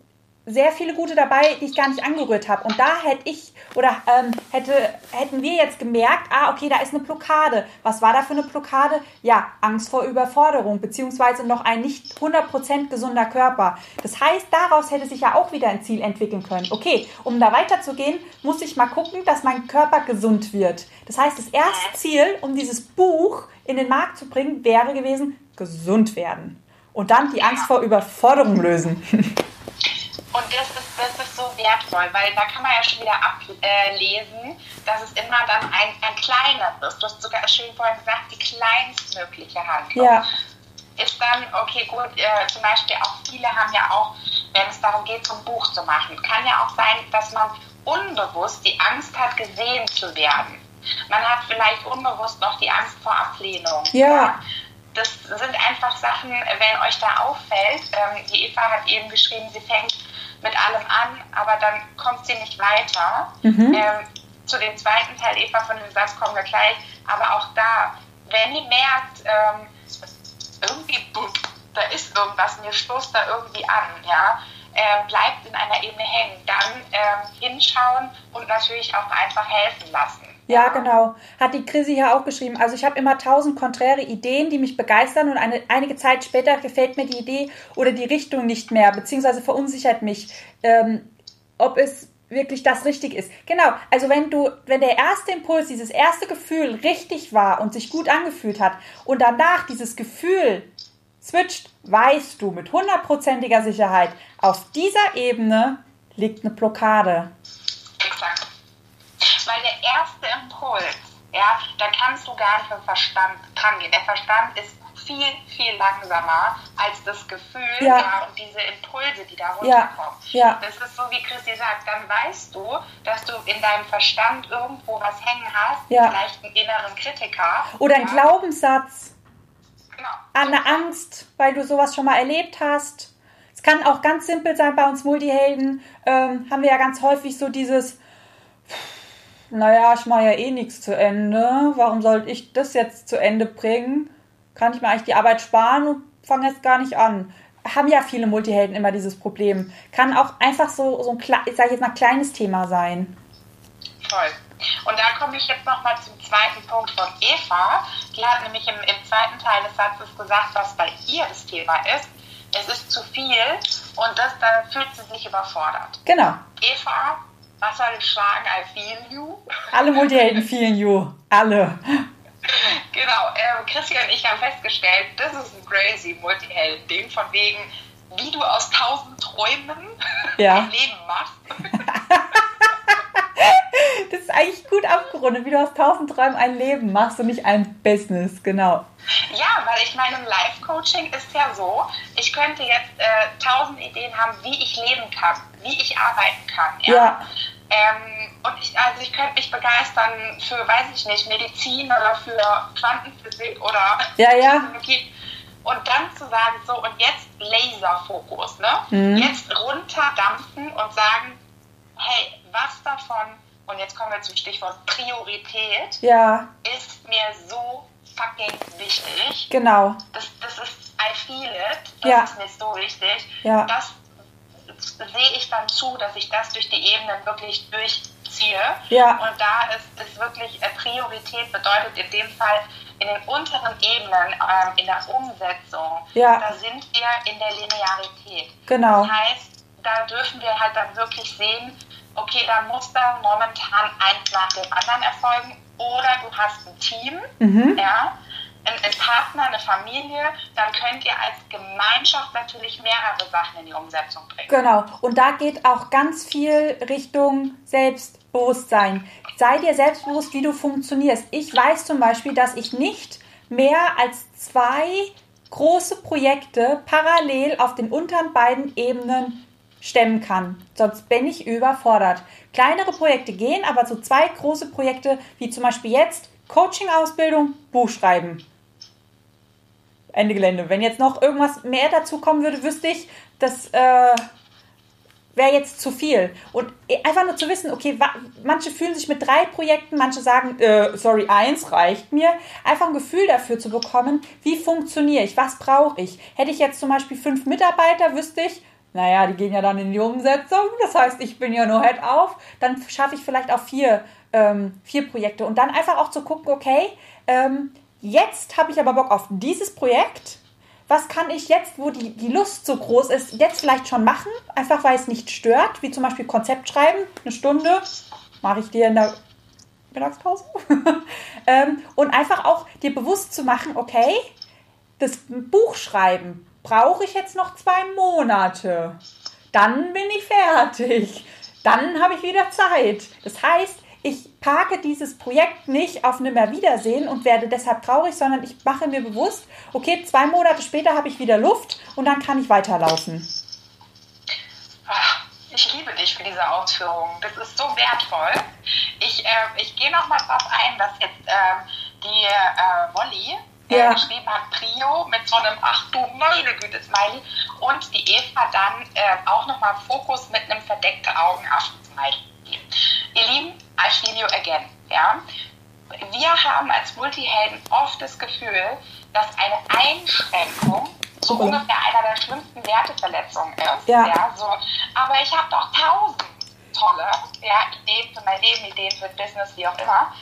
[SPEAKER 1] sehr viele gute dabei, die ich gar nicht angerührt habe. Und da hätte ich oder ähm, hätte, hätten wir jetzt gemerkt, ah, okay, da ist eine Blockade. Was war da für eine Blockade? Ja, Angst vor Überforderung, beziehungsweise noch ein nicht 100% gesunder Körper. Das heißt, daraus hätte sich ja auch wieder ein Ziel entwickeln können. Okay, um da weiterzugehen, muss ich mal gucken, dass mein Körper gesund wird. Das heißt, das erste Ziel, um dieses Buch in den Markt zu bringen, wäre gewesen, gesund werden. Und dann die Angst vor Überforderung lösen.
[SPEAKER 2] Und das ist, das ist so wertvoll, weil da kann man ja schon wieder ablesen, dass es immer dann ein, ein kleineres, du hast sogar schön vorhin gesagt, die kleinstmögliche Handlung.
[SPEAKER 1] Ja.
[SPEAKER 2] Ist dann, okay, gut, äh, zum Beispiel auch viele haben ja auch, wenn es darum geht, so ein Buch zu machen, kann ja auch sein, dass man unbewusst die Angst hat, gesehen zu werden. Man hat vielleicht unbewusst noch die Angst vor Ablehnung.
[SPEAKER 1] Ja.
[SPEAKER 2] Das sind einfach Sachen, wenn euch da auffällt. Ähm, die Eva hat eben geschrieben, sie fängt mit allem an, aber dann kommt sie nicht weiter.
[SPEAKER 1] Mhm.
[SPEAKER 2] Ähm, zu dem zweiten Teil, Eva, von dem Satz kommen wir gleich. Aber auch da, wenn ihr merkt, ähm, irgendwie, da ist irgendwas, mir stoßt da irgendwie an, ja, äh, bleibt in einer Ebene hängen, dann ähm, hinschauen und natürlich auch einfach helfen lassen.
[SPEAKER 1] Ja, genau. Hat die Chrissy ja auch geschrieben. Also ich habe immer tausend konträre Ideen, die mich begeistern und eine, einige Zeit später gefällt mir die Idee oder die Richtung nicht mehr, beziehungsweise verunsichert mich, ähm, ob es wirklich das richtig ist. Genau. Also wenn du, wenn der erste Impuls, dieses erste Gefühl richtig war und sich gut angefühlt hat und danach dieses Gefühl switcht, weißt du mit hundertprozentiger Sicherheit, auf dieser Ebene liegt eine Blockade.
[SPEAKER 2] Weil der erste Impuls, ja, da kannst du gar nicht mit dem Verstand dran gehen. Der Verstand ist viel, viel langsamer als das Gefühl
[SPEAKER 1] Ja.
[SPEAKER 2] ja. und diese Impulse, die da
[SPEAKER 1] Ja,
[SPEAKER 2] runterkommen.
[SPEAKER 1] ja.
[SPEAKER 2] Das ist so, wie Christi sagt, dann weißt du, dass du in deinem Verstand irgendwo was hängen hast,
[SPEAKER 1] Ja.
[SPEAKER 2] vielleicht einen inneren Kritiker.
[SPEAKER 1] Oder ein
[SPEAKER 2] ja,
[SPEAKER 1] Glaubenssatz.
[SPEAKER 2] Genau.
[SPEAKER 1] eine Angst, weil du sowas schon mal erlebt hast. Es kann auch ganz simpel sein bei uns Multihelden. Ähm, haben wir ja ganz häufig so dieses, naja, ich mache ja eh nichts zu Ende. Warum sollte ich das jetzt zu Ende bringen? Kann ich mir eigentlich die Arbeit sparen und fange jetzt gar nicht an. Haben ja viele Multihelden immer dieses Problem. Kann auch einfach so, so ein, ich sag jetzt mal, kleines Thema sein.
[SPEAKER 2] Toll. Und da komme ich jetzt nochmal zum zweiten Punkt von Eva. Die hat nämlich im, im zweiten Teil des Satzes gesagt, was bei ihr das Thema ist. Es ist zu viel und das, dann fühlt sie sich überfordert.
[SPEAKER 1] Genau.
[SPEAKER 2] Eva, was soll ich sagen? I feel you.
[SPEAKER 1] Alle Multihelden vielen you. Alle.
[SPEAKER 2] Genau, ähm, Christi und ich haben festgestellt, das ist ein crazy Multihelden-Ding, von wegen, wie du aus tausend Träumen
[SPEAKER 1] Ja.
[SPEAKER 2] ein Leben machst.
[SPEAKER 1] Das ist eigentlich gut abgerundet, wie du aus tausend Träumen ein Leben machst und nicht ein Business, genau.
[SPEAKER 2] Ja, weil ich meine, im Life-Coaching ist ja so, ich könnte jetzt äh, tausend Ideen haben, wie ich leben kann, wie ich arbeiten kann. Ja.
[SPEAKER 1] Ja.
[SPEAKER 2] Ähm, und ich, also ich könnte mich begeistern für, weiß ich nicht, Medizin oder für Quantenphysik oder
[SPEAKER 1] Ja, ja.
[SPEAKER 2] Technologie. Und dann zu sagen, so, und jetzt Laserfokus, ne?
[SPEAKER 1] Mhm.
[SPEAKER 2] Jetzt runterdampfen und sagen, hey, was davon, und jetzt kommen wir zum Stichwort Priorität,
[SPEAKER 1] Ja,
[SPEAKER 2] ist mir so fucking wichtig.
[SPEAKER 1] genau.
[SPEAKER 2] Das, das ist, I feel it, das
[SPEAKER 1] Ja.
[SPEAKER 2] ist mir so wichtig.
[SPEAKER 1] Ja.
[SPEAKER 2] Das sehe ich dann zu, dass ich das durch die Ebenen wirklich durchziehe.
[SPEAKER 1] Ja.
[SPEAKER 2] Und da ist, ist wirklich äh, Priorität bedeutet in dem Fall in den unteren Ebenen, ähm, in der Umsetzung,
[SPEAKER 1] Ja.
[SPEAKER 2] da sind wir in der Linearität.
[SPEAKER 1] Genau.
[SPEAKER 2] Das heißt, da dürfen wir halt dann wirklich sehen, okay, da muss dann momentan eins nach dem anderen erfolgen oder du hast ein Team,
[SPEAKER 1] Mhm.
[SPEAKER 2] ja, ein, ein Partner, eine Familie, dann könnt ihr als Gemeinschaft natürlich mehrere Sachen in die Umsetzung bringen.
[SPEAKER 1] Genau. Und da geht auch ganz viel Richtung Selbstbewusstsein. Sei dir selbstbewusst, wie du funktionierst. Ich weiß zum Beispiel, dass ich nicht mehr als zwei große Projekte parallel auf den unteren beiden Ebenen stemmen kann. Sonst bin ich überfordert. Kleinere Projekte gehen, aber so zwei große Projekte, wie zum Beispiel jetzt Coaching-Ausbildung, Buchschreiben. Ende Gelände. Wenn jetzt noch irgendwas mehr dazu kommen würde, wüsste ich, das äh, wäre jetzt zu viel. Und einfach nur zu wissen, okay, manche fühlen sich mit drei Projekten, manche sagen, äh, sorry, eins reicht mir. Einfach ein Gefühl dafür zu bekommen, wie funktioniere ich, was brauche ich. Hätte ich jetzt zum Beispiel fünf Mitarbeiter, wüsste ich, naja, die gehen ja dann in die Umsetzung. Das heißt, ich bin ja nur Head auf. Dann schaffe ich vielleicht auch vier, ähm, vier Projekte. Und dann einfach auch zu gucken, okay, ähm, jetzt habe ich aber Bock auf dieses Projekt. Was kann ich jetzt, wo die, die Lust so groß ist, jetzt vielleicht schon machen? Einfach weil es nicht stört, wie zum Beispiel Konzept schreiben, eine Stunde, mache ich dir in der Mittagspause. ähm, und einfach auch dir bewusst zu machen, okay, das Buch schreiben brauche ich jetzt noch zwei Monate. Dann bin ich fertig. Dann habe ich wieder Zeit. Das heißt, ich parke dieses Projekt nicht auf Nimmerwiedersehen und werde deshalb traurig, sondern ich mache mir bewusst, okay, zwei Monate später habe ich wieder Luft und dann kann ich weiterlaufen.
[SPEAKER 2] Ich liebe dich für diese Ausführungen. Das ist so wertvoll. Ich, äh, ich gehe noch mal drauf ein, dass jetzt ähm, die äh, Äh,
[SPEAKER 1] Ja.
[SPEAKER 2] geschrieben hat, Prio mit so einem Ach du meine Güte Smiley und die Eva dann äh, auch noch mal Fokus mit einem verdeckte Augen Smiley. Ihr Lieben, I feel you again. Ja? Wir haben als Multihelden oft das Gefühl, dass eine Einschränkung so
[SPEAKER 1] Super.
[SPEAKER 2] ungefähr einer der schlimmsten Werteverletzungen ist.
[SPEAKER 1] Ja.
[SPEAKER 2] so, aber ich habe doch tausend tolle ja, Ideen für mein Leben, Ideen für Business, wie auch immer.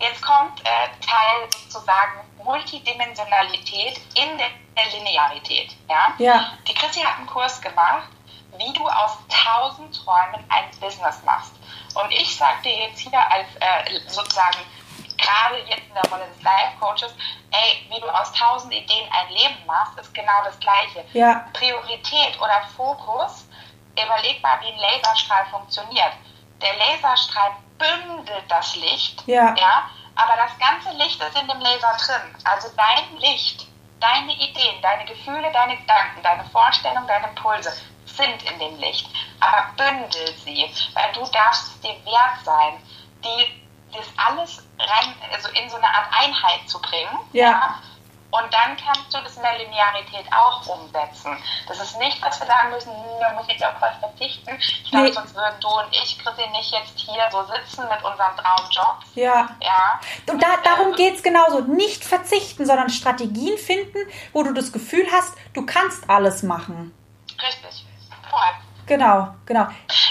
[SPEAKER 2] Jetzt kommt äh, Teil sozusagen Multidimensionalität in der, Linearität. Ja?
[SPEAKER 1] Ja.
[SPEAKER 2] Die Chrissy hat einen Kurs gemacht, wie du aus tausend Träumen ein Business machst. Und ich sage dir jetzt hier als äh, sozusagen gerade jetzt in der Rolle des Life-Coaches, ey, wie du aus tausend Ideen ein Leben machst, ist genau das Gleiche.
[SPEAKER 1] Ja.
[SPEAKER 2] Priorität oder Fokus, überleg mal, wie ein Laserstrahl funktioniert. Der Laserstrahl bündelt das Licht,
[SPEAKER 1] Ja.
[SPEAKER 2] ja, aber das ganze Licht ist in dem Laser drin. Also dein Licht, deine Ideen, deine Gefühle, deine Gedanken, deine Vorstellungen, deine Impulse sind in dem Licht. Aber bündel sie, weil du darfst es dir wert sein, die, das alles rein, also in so eine Art Einheit zu bringen.
[SPEAKER 1] Ja.
[SPEAKER 2] Und dann kannst du das in der Linearität auch umsetzen. Das ist nicht, dass wir sagen müssen, hm, da muss ich auf was verzichten. Ich glaube,
[SPEAKER 1] Nee.
[SPEAKER 2] sonst würden du und ich, Chrissy, nicht jetzt hier so sitzen mit unseren Traumjobs.
[SPEAKER 1] Ja.
[SPEAKER 2] Ja.
[SPEAKER 1] Und da, darum geht es genauso. Nicht verzichten, sondern Strategien finden, wo du das Gefühl hast, du kannst alles machen.
[SPEAKER 2] Richtig. Voll.
[SPEAKER 1] Genau, genau.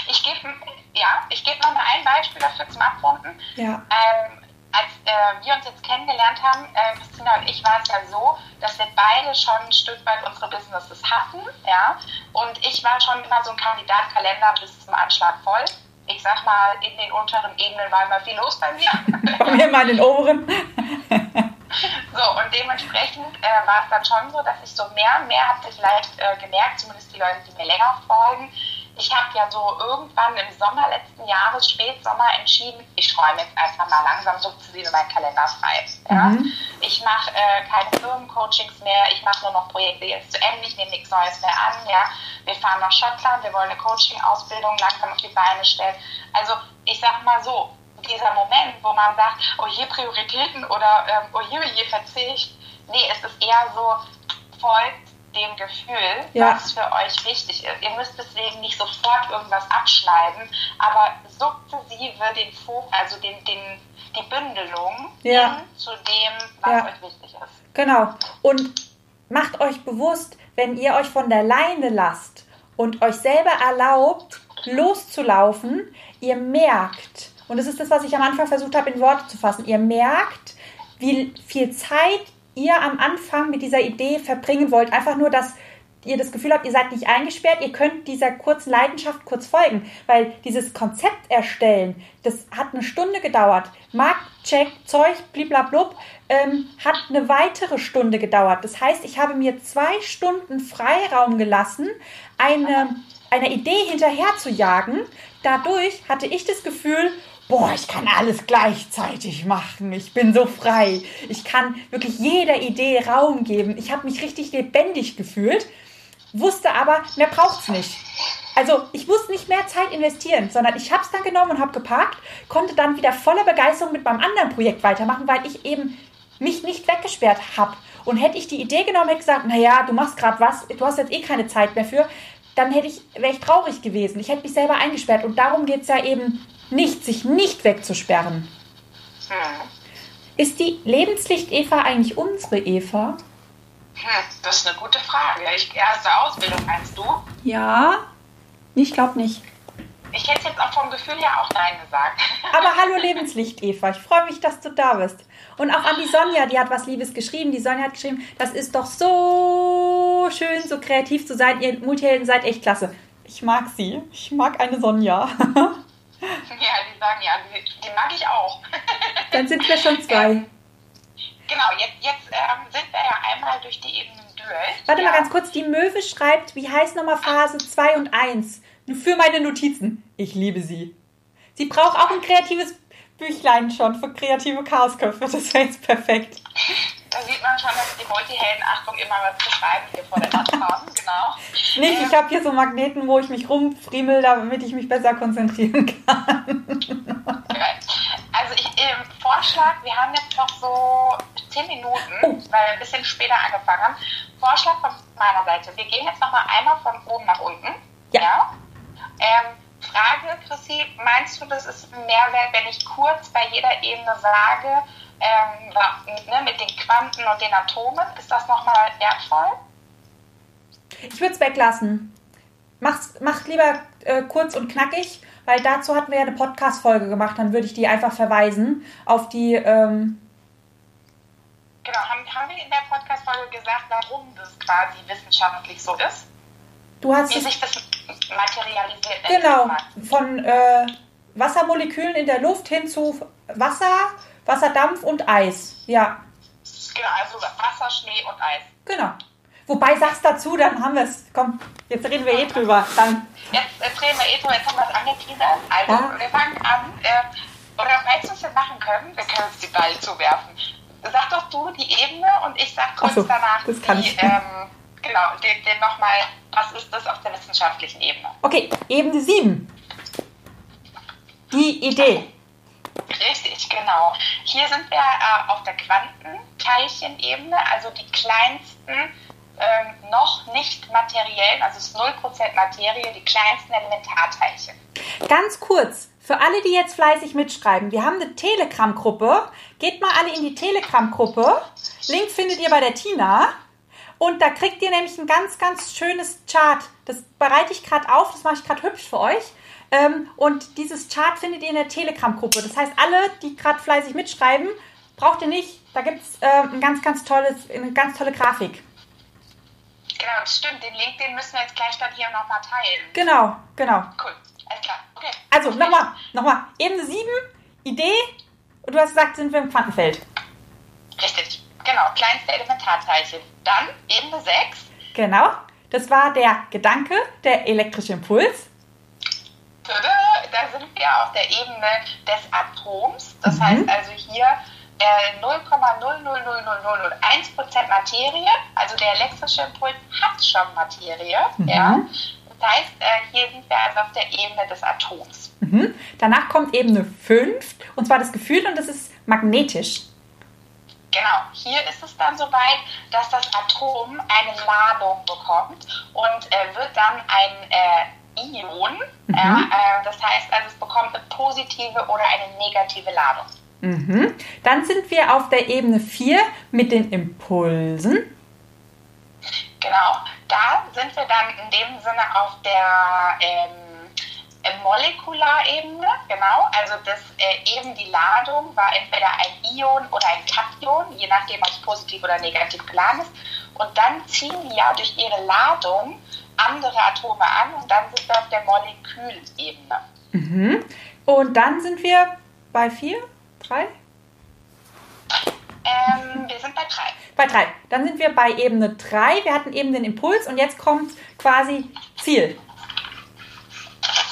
[SPEAKER 2] Ich gebe ja, ich gebe noch mal ein Beispiel dafür zum Abrunden.
[SPEAKER 1] Ja.
[SPEAKER 2] Ähm, als äh, wir uns jetzt kennengelernt haben, äh, Christina und ich, war es ja so, dass wir beide schon ein Stück weit unsere Businesses hatten, ja. Und ich war schon immer so ein Kandidatkalender bis zum Anschlag voll. Ich sag mal, in den unteren Ebenen war immer viel los bei mir.
[SPEAKER 1] Bei mir mal in den oberen.
[SPEAKER 2] So, und dementsprechend äh, war es dann schon so, dass ich so mehr und mehr habe vielleicht äh, gemerkt, zumindest die Leute, die mir länger folgen. Ich habe ja so irgendwann im Sommer letzten Jahres, Spätsommer, entschieden, ich räume jetzt einfach mal langsam sukzessive meinen Kalender frei. Ja?
[SPEAKER 1] Mhm.
[SPEAKER 2] Ich mache äh, keine Firmencoachings mehr, ich mache nur noch Projekte jetzt zu Ende, ich nehme nichts Neues mehr an. Ja? Wir fahren nach Schottland, wir wollen eine Coaching-Ausbildung langsam auf die Beine stellen. Also ich sage mal so, dieser Moment, wo man sagt, oh je Prioritäten oder ähm, oh je, je Verzicht. Nee, es ist eher so, folgt dem Gefühl, ja. was für euch wichtig ist. Ihr müsst deswegen nicht sofort irgendwas abschneiden, aber sukzessive den Fokus, also den, den, die Bündelung ja. hin zu dem, was ja. euch wichtig ist.
[SPEAKER 1] Genau. Und macht euch bewusst, wenn ihr euch von der Leine lasst und euch selber erlaubt, loszulaufen, ihr merkt, und das ist das, was ich am Anfang versucht habe, in Worte zu fassen, ihr merkt, wie viel Zeit ihr am Anfang mit dieser Idee verbringen wollt. Einfach nur, dass ihr das Gefühl habt, ihr seid nicht eingesperrt, ihr könnt dieser kurzen Leidenschaft kurz folgen, weil dieses Konzept erstellen, das hat eine Stunde gedauert. Marktcheck, Zeug, bliblablub, ähm, hat eine weitere Stunde gedauert. Das heißt, ich habe mir zwei Stunden Freiraum gelassen, eine, einer Idee hinterher zu jagen. Dadurch hatte ich das Gefühl, boah, ich kann alles gleichzeitig machen. Ich bin so frei. Ich kann wirklich jeder Idee Raum geben. Ich habe mich richtig lebendig gefühlt, wusste aber, mehr braucht es nicht. Also ich musste nicht mehr Zeit investieren, sondern ich habe es dann genommen und habe geparkt, konnte dann wieder voller Begeisterung mit meinem anderen Projekt weitermachen, weil ich eben mich nicht weggesperrt habe. Und hätte ich die Idee genommen, hätte gesagt, naja, du machst gerade was, du hast jetzt eh keine Zeit mehr für, dann hätte ich, wäre ich traurig gewesen. Ich hätte mich selber eingesperrt. Und darum geht es ja eben nicht, sich nicht wegzusperren. Hm. Ist die Lebenslicht-Eva eigentlich unsere Eva?
[SPEAKER 2] Hm, das ist eine gute Frage. Ich, erste Ausbildung meinst du?
[SPEAKER 1] Ja, ich glaube nicht.
[SPEAKER 2] Ich hätte jetzt auch vom Gefühl her auch Nein gesagt.
[SPEAKER 1] Aber hallo Lebenslicht, Eva. Ich freue mich, dass du da bist. Und auch an die Sonja, die hat was Liebes geschrieben. Die Sonja hat geschrieben, das ist doch so schön, so kreativ zu sein. Ihr Multihelden seid echt klasse. Ich mag sie. Ich mag eine Sonja.
[SPEAKER 2] Ja, die sagen ja, die, die mag ich auch.
[SPEAKER 1] Dann sind wir schon zwei.
[SPEAKER 2] Genau, jetzt, jetzt ähm, sind wir ja einmal durch die Ebenen durch.
[SPEAKER 1] Warte ja. mal ganz kurz, die Möwe schreibt, wie heißt nochmal Phase 2 und 1? Für meine Notizen. Ich liebe sie. Sie braucht auch ein kreatives Büchlein schon für kreative Chaosköpfe. Das wäre jetzt perfekt.
[SPEAKER 2] Da sieht man schon, dass die Multihelden, Achtung, immer was zu schreiben hier vor der Wand haben, genau.
[SPEAKER 1] Nicht, ähm, ich habe hier so Magneten, wo ich mich rumfriemel, damit ich mich besser konzentrieren kann.
[SPEAKER 2] Also ich ähm, Vorschlag, wir haben jetzt noch so 10 Minuten, oh. weil wir ein bisschen später angefangen haben. Vorschlag von meiner Seite. Wir gehen jetzt nochmal einmal von oben nach unten. Ja. ja? Ähm, Frage, Chrissy, meinst du, das ist ein Mehrwert, wenn ich kurz bei jeder Ebene sage, ähm, ne, mit den Quanten und den Atomen, ist das nochmal wertvoll?
[SPEAKER 1] Ich würde es weglassen. Mach's, mach lieber äh, kurz und knackig, weil dazu hatten wir ja eine Podcast-Folge gemacht, dann würde ich die einfach verweisen auf die. Ähm
[SPEAKER 2] genau, haben, haben wir in der Podcast-Folge gesagt, warum das quasi wissenschaftlich so ist?
[SPEAKER 1] Du hast
[SPEAKER 2] Wie sich das materialisiert.
[SPEAKER 1] Genau, von äh, Wassermolekülen in der Luft hin zu Wasser, Wasserdampf und Eis. Ja.
[SPEAKER 2] Genau, also Wasser, Schnee und Eis.
[SPEAKER 1] Genau. Wobei, sag's dazu, dann haben wir es. Komm, jetzt reden wir eh drüber. Dann.
[SPEAKER 2] Jetzt, jetzt reden wir eh drüber, jetzt haben wir es angeteasert. Also, ja. wir fangen an. Äh, oder falls wir es machen können, wir können es die Ball zuwerfen. Sag doch du die Ebene und ich sag kurz so, danach die, ähm, genau, den, den nochmal, was ist das auf der wissenschaftlichen Ebene?
[SPEAKER 1] Okay, Ebene 7. Die Idee.
[SPEAKER 2] Richtig, genau. Hier sind wir äh, auf der Quantenteilchenebene, also die kleinsten, ähm, noch nicht materiellen, also es ist 0% Materie, die kleinsten Elementarteilchen.
[SPEAKER 1] Ganz kurz, für alle, die jetzt fleißig mitschreiben, wir haben eine Telegram-Gruppe. Geht mal alle in die Telegram-Gruppe. Link findet ihr bei der Tina. Und da kriegt ihr nämlich ein ganz, ganz schönes Chart. Das bereite ich gerade auf, das mache ich gerade hübsch für euch. Ähm, und dieses Chart findet ihr in der Telegram-Gruppe. Das heißt, alle, die gerade fleißig mitschreiben, braucht ihr nicht. Da gibt es ähm, ein ganz, ganz tolles, eine ganz tolle Grafik.
[SPEAKER 2] Genau, das stimmt. Den Link, den müssen wir jetzt gleich dann hier nochmal teilen.
[SPEAKER 1] Genau, genau.
[SPEAKER 2] Cool, alles klar. Okay.
[SPEAKER 1] Also, nochmal, nochmal. Ebene 7, Idee. Und du hast gesagt, sind wir im Quantenfeld.
[SPEAKER 2] Richtig, genau. Kleinste Elementarteilchen. Dann Ebene 6.
[SPEAKER 1] Genau. Das war der Gedanke, der elektrische Impuls
[SPEAKER 2] da sind wir auf der Ebene des Atoms. Das mhm. heißt also hier äh, 0,00001% Materie, also der elektrische Impuls hat schon Materie. Mhm. Ja? Das heißt, äh, hier sind wir also auf der Ebene des Atoms.
[SPEAKER 1] Mhm. Danach kommt Ebene 5, und zwar das Gefühl, und das ist magnetisch.
[SPEAKER 2] Genau, hier ist es dann soweit, dass das Atom eine Ladung bekommt und äh, wird dann ein äh, Ion. Mhm. Ja, äh, das heißt also, es bekommt eine positive oder eine negative Ladung.
[SPEAKER 1] Mhm. Dann sind wir auf der Ebene 4 mit den Impulsen.
[SPEAKER 2] Genau, da sind wir dann in dem Sinne auf der ähm, Molekularebene, genau. Also das äh, eben die Ladung war entweder ein Ion oder ein Kation, je nachdem, ob es positiv oder negativ geladen ist. Und dann ziehen die ja durch ihre Ladung andere Atome an und dann sind wir auf der Molekülebene.
[SPEAKER 1] Mhm. Und dann sind wir bei vier, drei?
[SPEAKER 2] Ähm, wir sind bei drei.
[SPEAKER 1] Bei drei. Dann sind wir bei Ebene drei. Wir hatten eben den Impuls und jetzt kommt quasi Ziel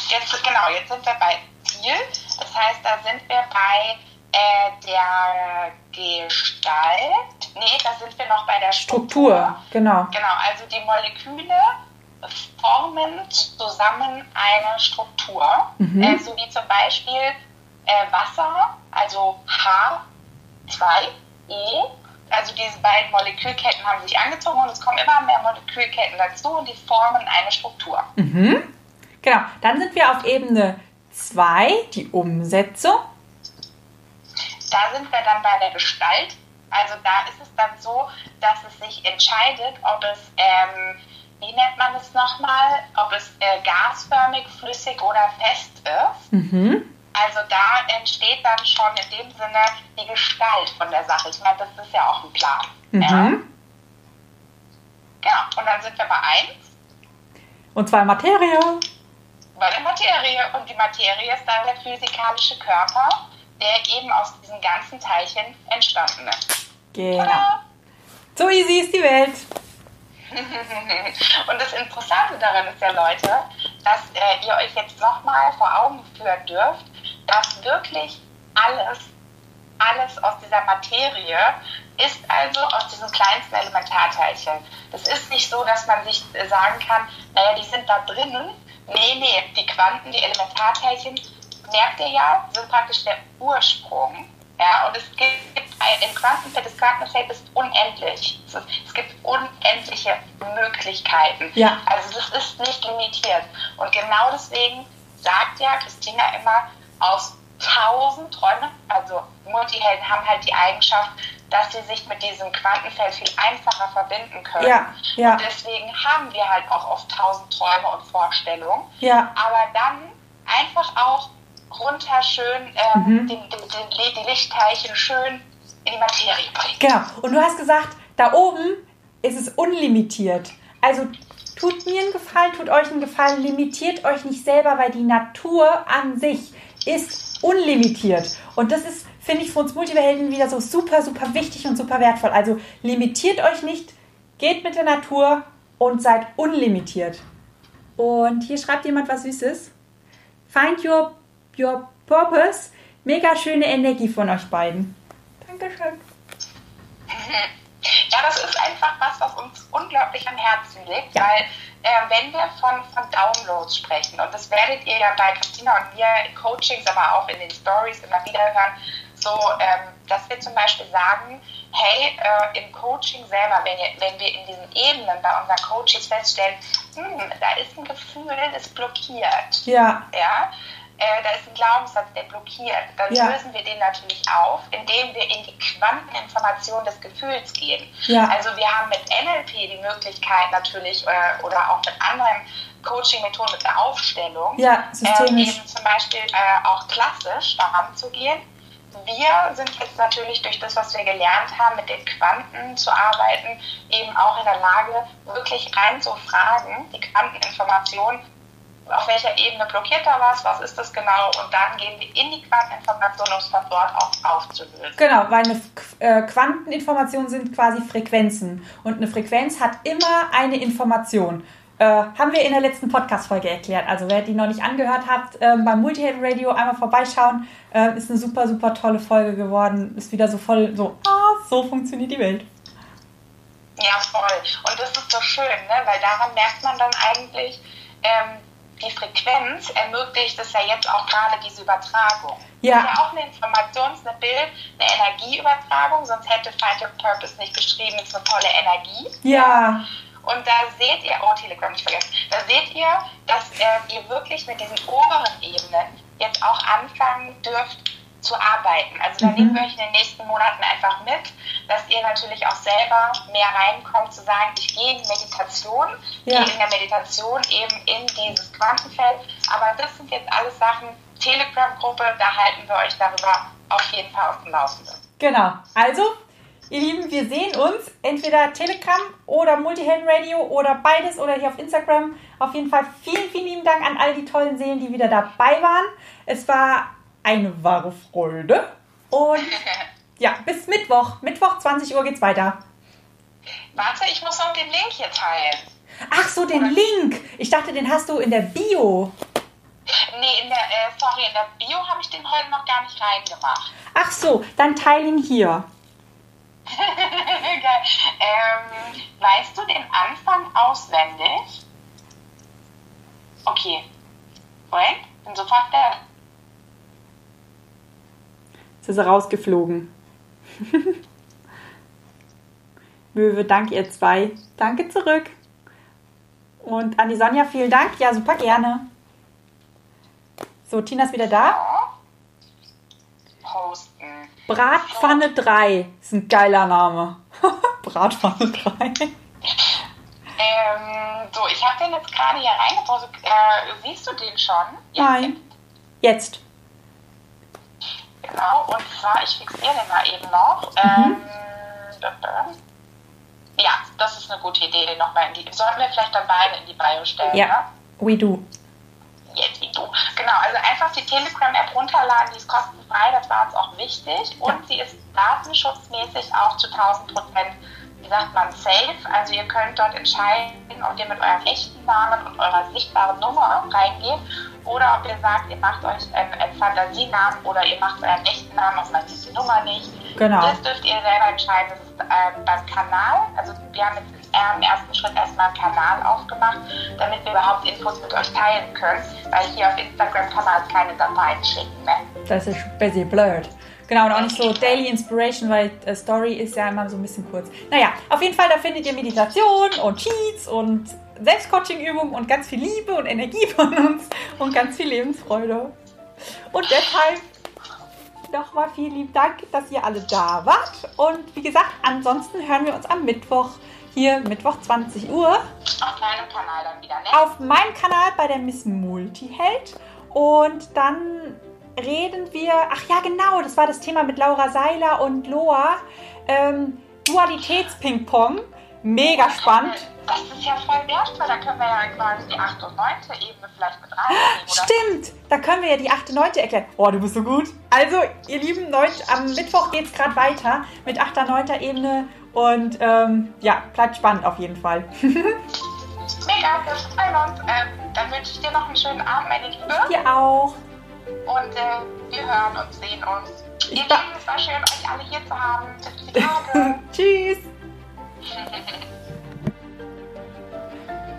[SPEAKER 2] jetzt, genau, jetzt sind wir bei Ziel. Das heißt, da sind wir bei äh, der Gestalt. Nee, da sind wir noch bei der Struktur. Struktur.
[SPEAKER 1] Genau.
[SPEAKER 2] Genau, also die Moleküle formen zusammen eine Struktur. Mhm. Äh, so wie zum Beispiel äh, Wasser, also H2O. Also diese beiden Molekülketten haben sich angezogen und es kommen immer mehr Molekülketten dazu und die formen eine Struktur.
[SPEAKER 1] Mhm. Genau, dann sind wir auf Ebene 2, die Umsetzung.
[SPEAKER 2] Da sind wir dann bei der Gestalt. Also da ist es dann so, dass es sich entscheidet, ob es, ähm, wie nennt man es nochmal, ob es äh, gasförmig, flüssig oder fest ist. Mhm. Also da entsteht dann schon in dem Sinne die Gestalt von der Sache. Ich meine, das ist ja auch ein Plan. Mhm. Ja. Genau, und dann sind wir bei 1.
[SPEAKER 1] Und zwar Materie
[SPEAKER 2] bei der Materie. Und die Materie ist dann der physikalische Körper, der eben aus diesen ganzen Teilchen entstanden ist.
[SPEAKER 1] Genau. Tada. So easy ist die Welt.
[SPEAKER 2] Und das Interessante daran ist ja, Leute, dass äh, ihr euch jetzt nochmal vor Augen führen dürft, dass wirklich alles, alles aus dieser Materie ist also aus diesen kleinsten Elementarteilchen. Das ist nicht so, dass man sich sagen kann, naja, die sind da drinnen Nee, nee, die Quanten, die Elementarteilchen, merkt ihr ja, sind praktisch der Ursprung. Ja, und es gibt ein Quantenfeld, das Quantenfeld ist unendlich. Es, ist, es gibt unendliche Möglichkeiten. Ja. Also das ist nicht limitiert. Und genau deswegen sagt ja Christina immer, aus tausend Träumen, also Multihelden haben halt die Eigenschaft, dass sie sich mit diesem Quantenfeld viel einfacher verbinden können. Ja, ja. Und deswegen haben wir halt auch oft tausend Träume und Vorstellungen. Ja. Aber dann einfach auch runter schön ähm, mhm. die, die, die Lichtteilchen schön in die Materie bringen.
[SPEAKER 1] Genau. Und du hast gesagt, da oben ist es unlimitiert. Also tut mir einen Gefallen, tut euch einen Gefallen, limitiert euch nicht selber, weil die Natur an sich ist unlimitiert. Und das ist finde ich für uns Multihelden wieder so super, super wichtig und super wertvoll. Also limitiert euch nicht, geht mit der Natur und seid unlimitiert. Und hier schreibt jemand was Süßes. Find your, your purpose. Mega schöne Energie von euch beiden. Dankeschön.
[SPEAKER 2] Ja, das ist einfach was, was uns unglaublich am Herzen liegt, ja. weil äh, wenn wir von, von Downloads sprechen, und das werdet ihr ja bei Christina und mir in Coachings, aber auch in den Stories immer wieder hören, so, ähm, dass wir zum Beispiel sagen, hey, äh, im Coaching selber, wenn, ihr, wenn, wir in diesen Ebenen bei unseren Coaches feststellen, hm, da ist ein Gefühl, das blockiert. Ja. ja? Äh, da ist ein Glaubenssatz, der blockiert. Dann ja. lösen wir den natürlich auf, indem wir in die Quanteninformation des Gefühls gehen. Ja. Also wir haben mit NLP die Möglichkeit natürlich äh, oder auch mit anderen Coaching-Methoden mit der Aufstellung, ja, äh, eben zum Beispiel äh, auch klassisch daran zu gehen wir sind jetzt natürlich durch das, was wir gelernt haben, mit den Quanten zu arbeiten, eben auch in der Lage, wirklich rein zu fragen, die Quanteninformation, auf welcher Ebene blockiert da was, was ist das genau und dann gehen wir in die Quanteninformation, um es von dort auch aufzulösen.
[SPEAKER 1] Genau, weil eine äh, Quanteninformation sind quasi Frequenzen und eine Frequenz hat immer eine Information. Äh, haben wir in der letzten Podcast-Folge erklärt. Also wer die noch nicht angehört hat, äh, beim Multihelden Radio einmal vorbeischauen. Äh, ist eine super, super tolle Folge geworden. Ist wieder so voll so, ah, so funktioniert die Welt.
[SPEAKER 2] Ja, voll. Und das ist so schön, ne? weil daran merkt man dann eigentlich, ähm, die Frequenz ermöglicht es ja jetzt auch gerade diese Übertragung.
[SPEAKER 3] Ja.
[SPEAKER 2] Das ist ja auch eine Informations-, eine Bild-, eine Energieübertragung, sonst hätte Find Your Purpose nicht geschrieben, es ist eine tolle Energie.
[SPEAKER 3] Ja.
[SPEAKER 2] Und da seht ihr, oh Telegram nicht vergessen, da seht ihr, dass äh, ihr wirklich mit diesen oberen Ebenen jetzt auch anfangen dürft zu arbeiten. Also da
[SPEAKER 3] Mhm.
[SPEAKER 2] nehmen wir euch in den nächsten Monaten einfach mit, dass ihr natürlich auch selber mehr reinkommt, zu sagen, ich gehe in Meditation,
[SPEAKER 3] Ja.
[SPEAKER 2] gehe in der Meditation eben in dieses Quantenfeld. Aber das sind jetzt alles Sachen, Telegram-Gruppe, da halten wir euch darüber auf jeden Fall auf dem Laufenden.
[SPEAKER 3] Genau. Also, ihr Lieben, wir sehen uns entweder Telegram oder Multihelden Radio oder beides oder hier auf Instagram. Auf jeden Fall vielen, vielen lieben Dank an all die tollen Seelen, die wieder dabei waren. Es war eine wahre Freude. Und ja, bis Mittwoch. Mittwoch 20 Uhr geht's weiter.
[SPEAKER 2] Warte, ich muss noch den Link hier teilen.
[SPEAKER 3] Ach so, den Link. Ich dachte, den hast du in der Bio.
[SPEAKER 2] Nee, in der, äh, sorry, in der Bio habe ich den heute noch gar nicht reingemacht.
[SPEAKER 3] Ach so, dann teil ihn hier.
[SPEAKER 2] Ähm, weißt du den Anfang auswendig? Okay. Moment, bin sofort da.
[SPEAKER 3] Jetzt ist er rausgeflogen. Möwe, danke ihr zwei. Danke zurück. Und an die Sonja, vielen Dank. Ja, super gerne. So, Tina ist wieder da.
[SPEAKER 2] Posten.
[SPEAKER 3] Bratpfanne 3. Ist ein geiler Name. Bratpfanne 3.
[SPEAKER 2] Ähm, so, ich habe den jetzt gerade hier reingepostet. Äh, siehst du den schon?
[SPEAKER 3] Nein. Jetzt.
[SPEAKER 2] Genau, und zwar, ich fixiere den mal eben noch.
[SPEAKER 3] Mhm.
[SPEAKER 2] Ähm, ja, das ist eine gute Idee, den nochmal in die. Sollten wir vielleicht dann beide in die Bio stellen, ne?
[SPEAKER 3] Ja. We do.
[SPEAKER 2] Jetzt wie du. Genau, also einfach die Telegram-App runterladen, die ist kostenfrei, das war uns auch wichtig. Und sie ist datenschutzmäßig auch zu 1000 Prozent, wie sagt man, safe. Also ihr könnt dort entscheiden, ob ihr mit eurem echten Namen und eurer sichtbaren Nummer reingeht oder ob ihr sagt, ihr macht euch einen, einen Fantasienamen oder ihr macht euren echten Namen, auf man sieht die Nummer nicht.
[SPEAKER 3] Genau.
[SPEAKER 2] Das dürft ihr selber entscheiden. Das ist äh, beim Kanal. Also wir haben jetzt im ersten Schritt erstmal einen Kanal aufgemacht, damit wir überhaupt Infos mit euch teilen können. Weil hier auf Instagram kann man halt keine Dateien schicken. Ne?
[SPEAKER 3] Das ist ein bisschen blöd. Genau, und auch nicht so Daily Inspiration, weil äh, Story ist ja immer so ein bisschen kurz. Naja, auf jeden Fall, da findet ihr Meditation und Cheats und Selbstcoaching-Übungen und ganz viel Liebe und Energie von uns und ganz viel Lebensfreude. Und deshalb nochmal vielen lieben Dank, dass ihr alle da wart. Und wie gesagt, ansonsten hören wir uns am Mittwoch hier, Mittwoch 20 Uhr,
[SPEAKER 2] Auf deinem Kanal dann wieder, ne?
[SPEAKER 3] auf meinem Kanal bei der Miss Multiheld. Und dann reden wir, ach ja genau, das war das Thema mit Laura Seiler und Loa, ähm, Dualitäts-Ping-Pong. Mega spannend.
[SPEAKER 2] Das ist ja voll wertvoll. Da können wir ja quasi die 8. und 9. Ebene vielleicht mit reinnehmen.
[SPEAKER 3] Stimmt, da können wir ja die 8. 9. erklären. Oh, du bist so gut. Also, ihr Lieben, neun, am Mittwoch geht es gerade weiter mit 8. 9. Ebene. Und ähm, ja, bleibt spannend auf jeden Fall.
[SPEAKER 2] Mega, wir freuen uns. Ähm, dann wünsche ich dir noch einen schönen Abend, meine Liebe.
[SPEAKER 3] Ihr auch.
[SPEAKER 2] Und äh, wir hören und sehen uns. Ihr Lieben, es war schön, euch alle hier zu haben. Bis die Tage.
[SPEAKER 3] Tschüss.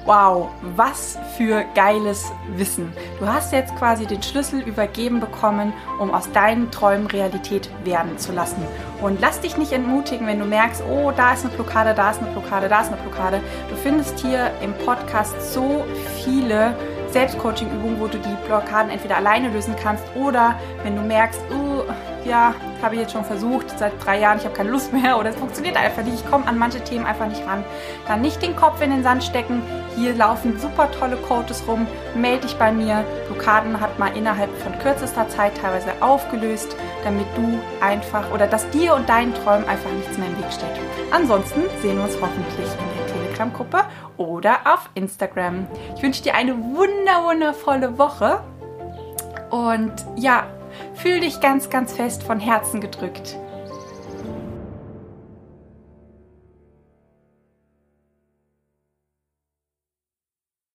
[SPEAKER 1] Wow, was für geiles Wissen. Du hast jetzt quasi den Schlüssel übergeben bekommen, um aus deinen Träumen Realität werden zu lassen. Und lass dich nicht entmutigen, wenn du merkst, oh, da ist eine Blockade, da ist eine Blockade, da ist eine Blockade. Du findest hier im Podcast so viele Selbstcoaching-Übungen, wo du die Blockaden entweder alleine lösen kannst oder wenn du merkst, oh, ja, habe ich jetzt schon versucht, seit drei Jahren, ich habe keine Lust mehr oder es funktioniert einfach nicht, ich komme an manche Themen einfach nicht ran, dann nicht den Kopf in den Sand stecken. Hier laufen super tolle Coaches rum, melde dich bei mir. Blockaden hat mal innerhalb von kürzester Zeit teilweise aufgelöst, damit du einfach oder dass dir und deinen Träumen einfach nichts mehr im Weg steht. Ansonsten sehen wir uns hoffentlich in der Telegram-Gruppe oder auf Instagram. Ich wünsche dir eine wunder wundervolle Woche und ja, fühl dich ganz, ganz fest von Herzen gedrückt.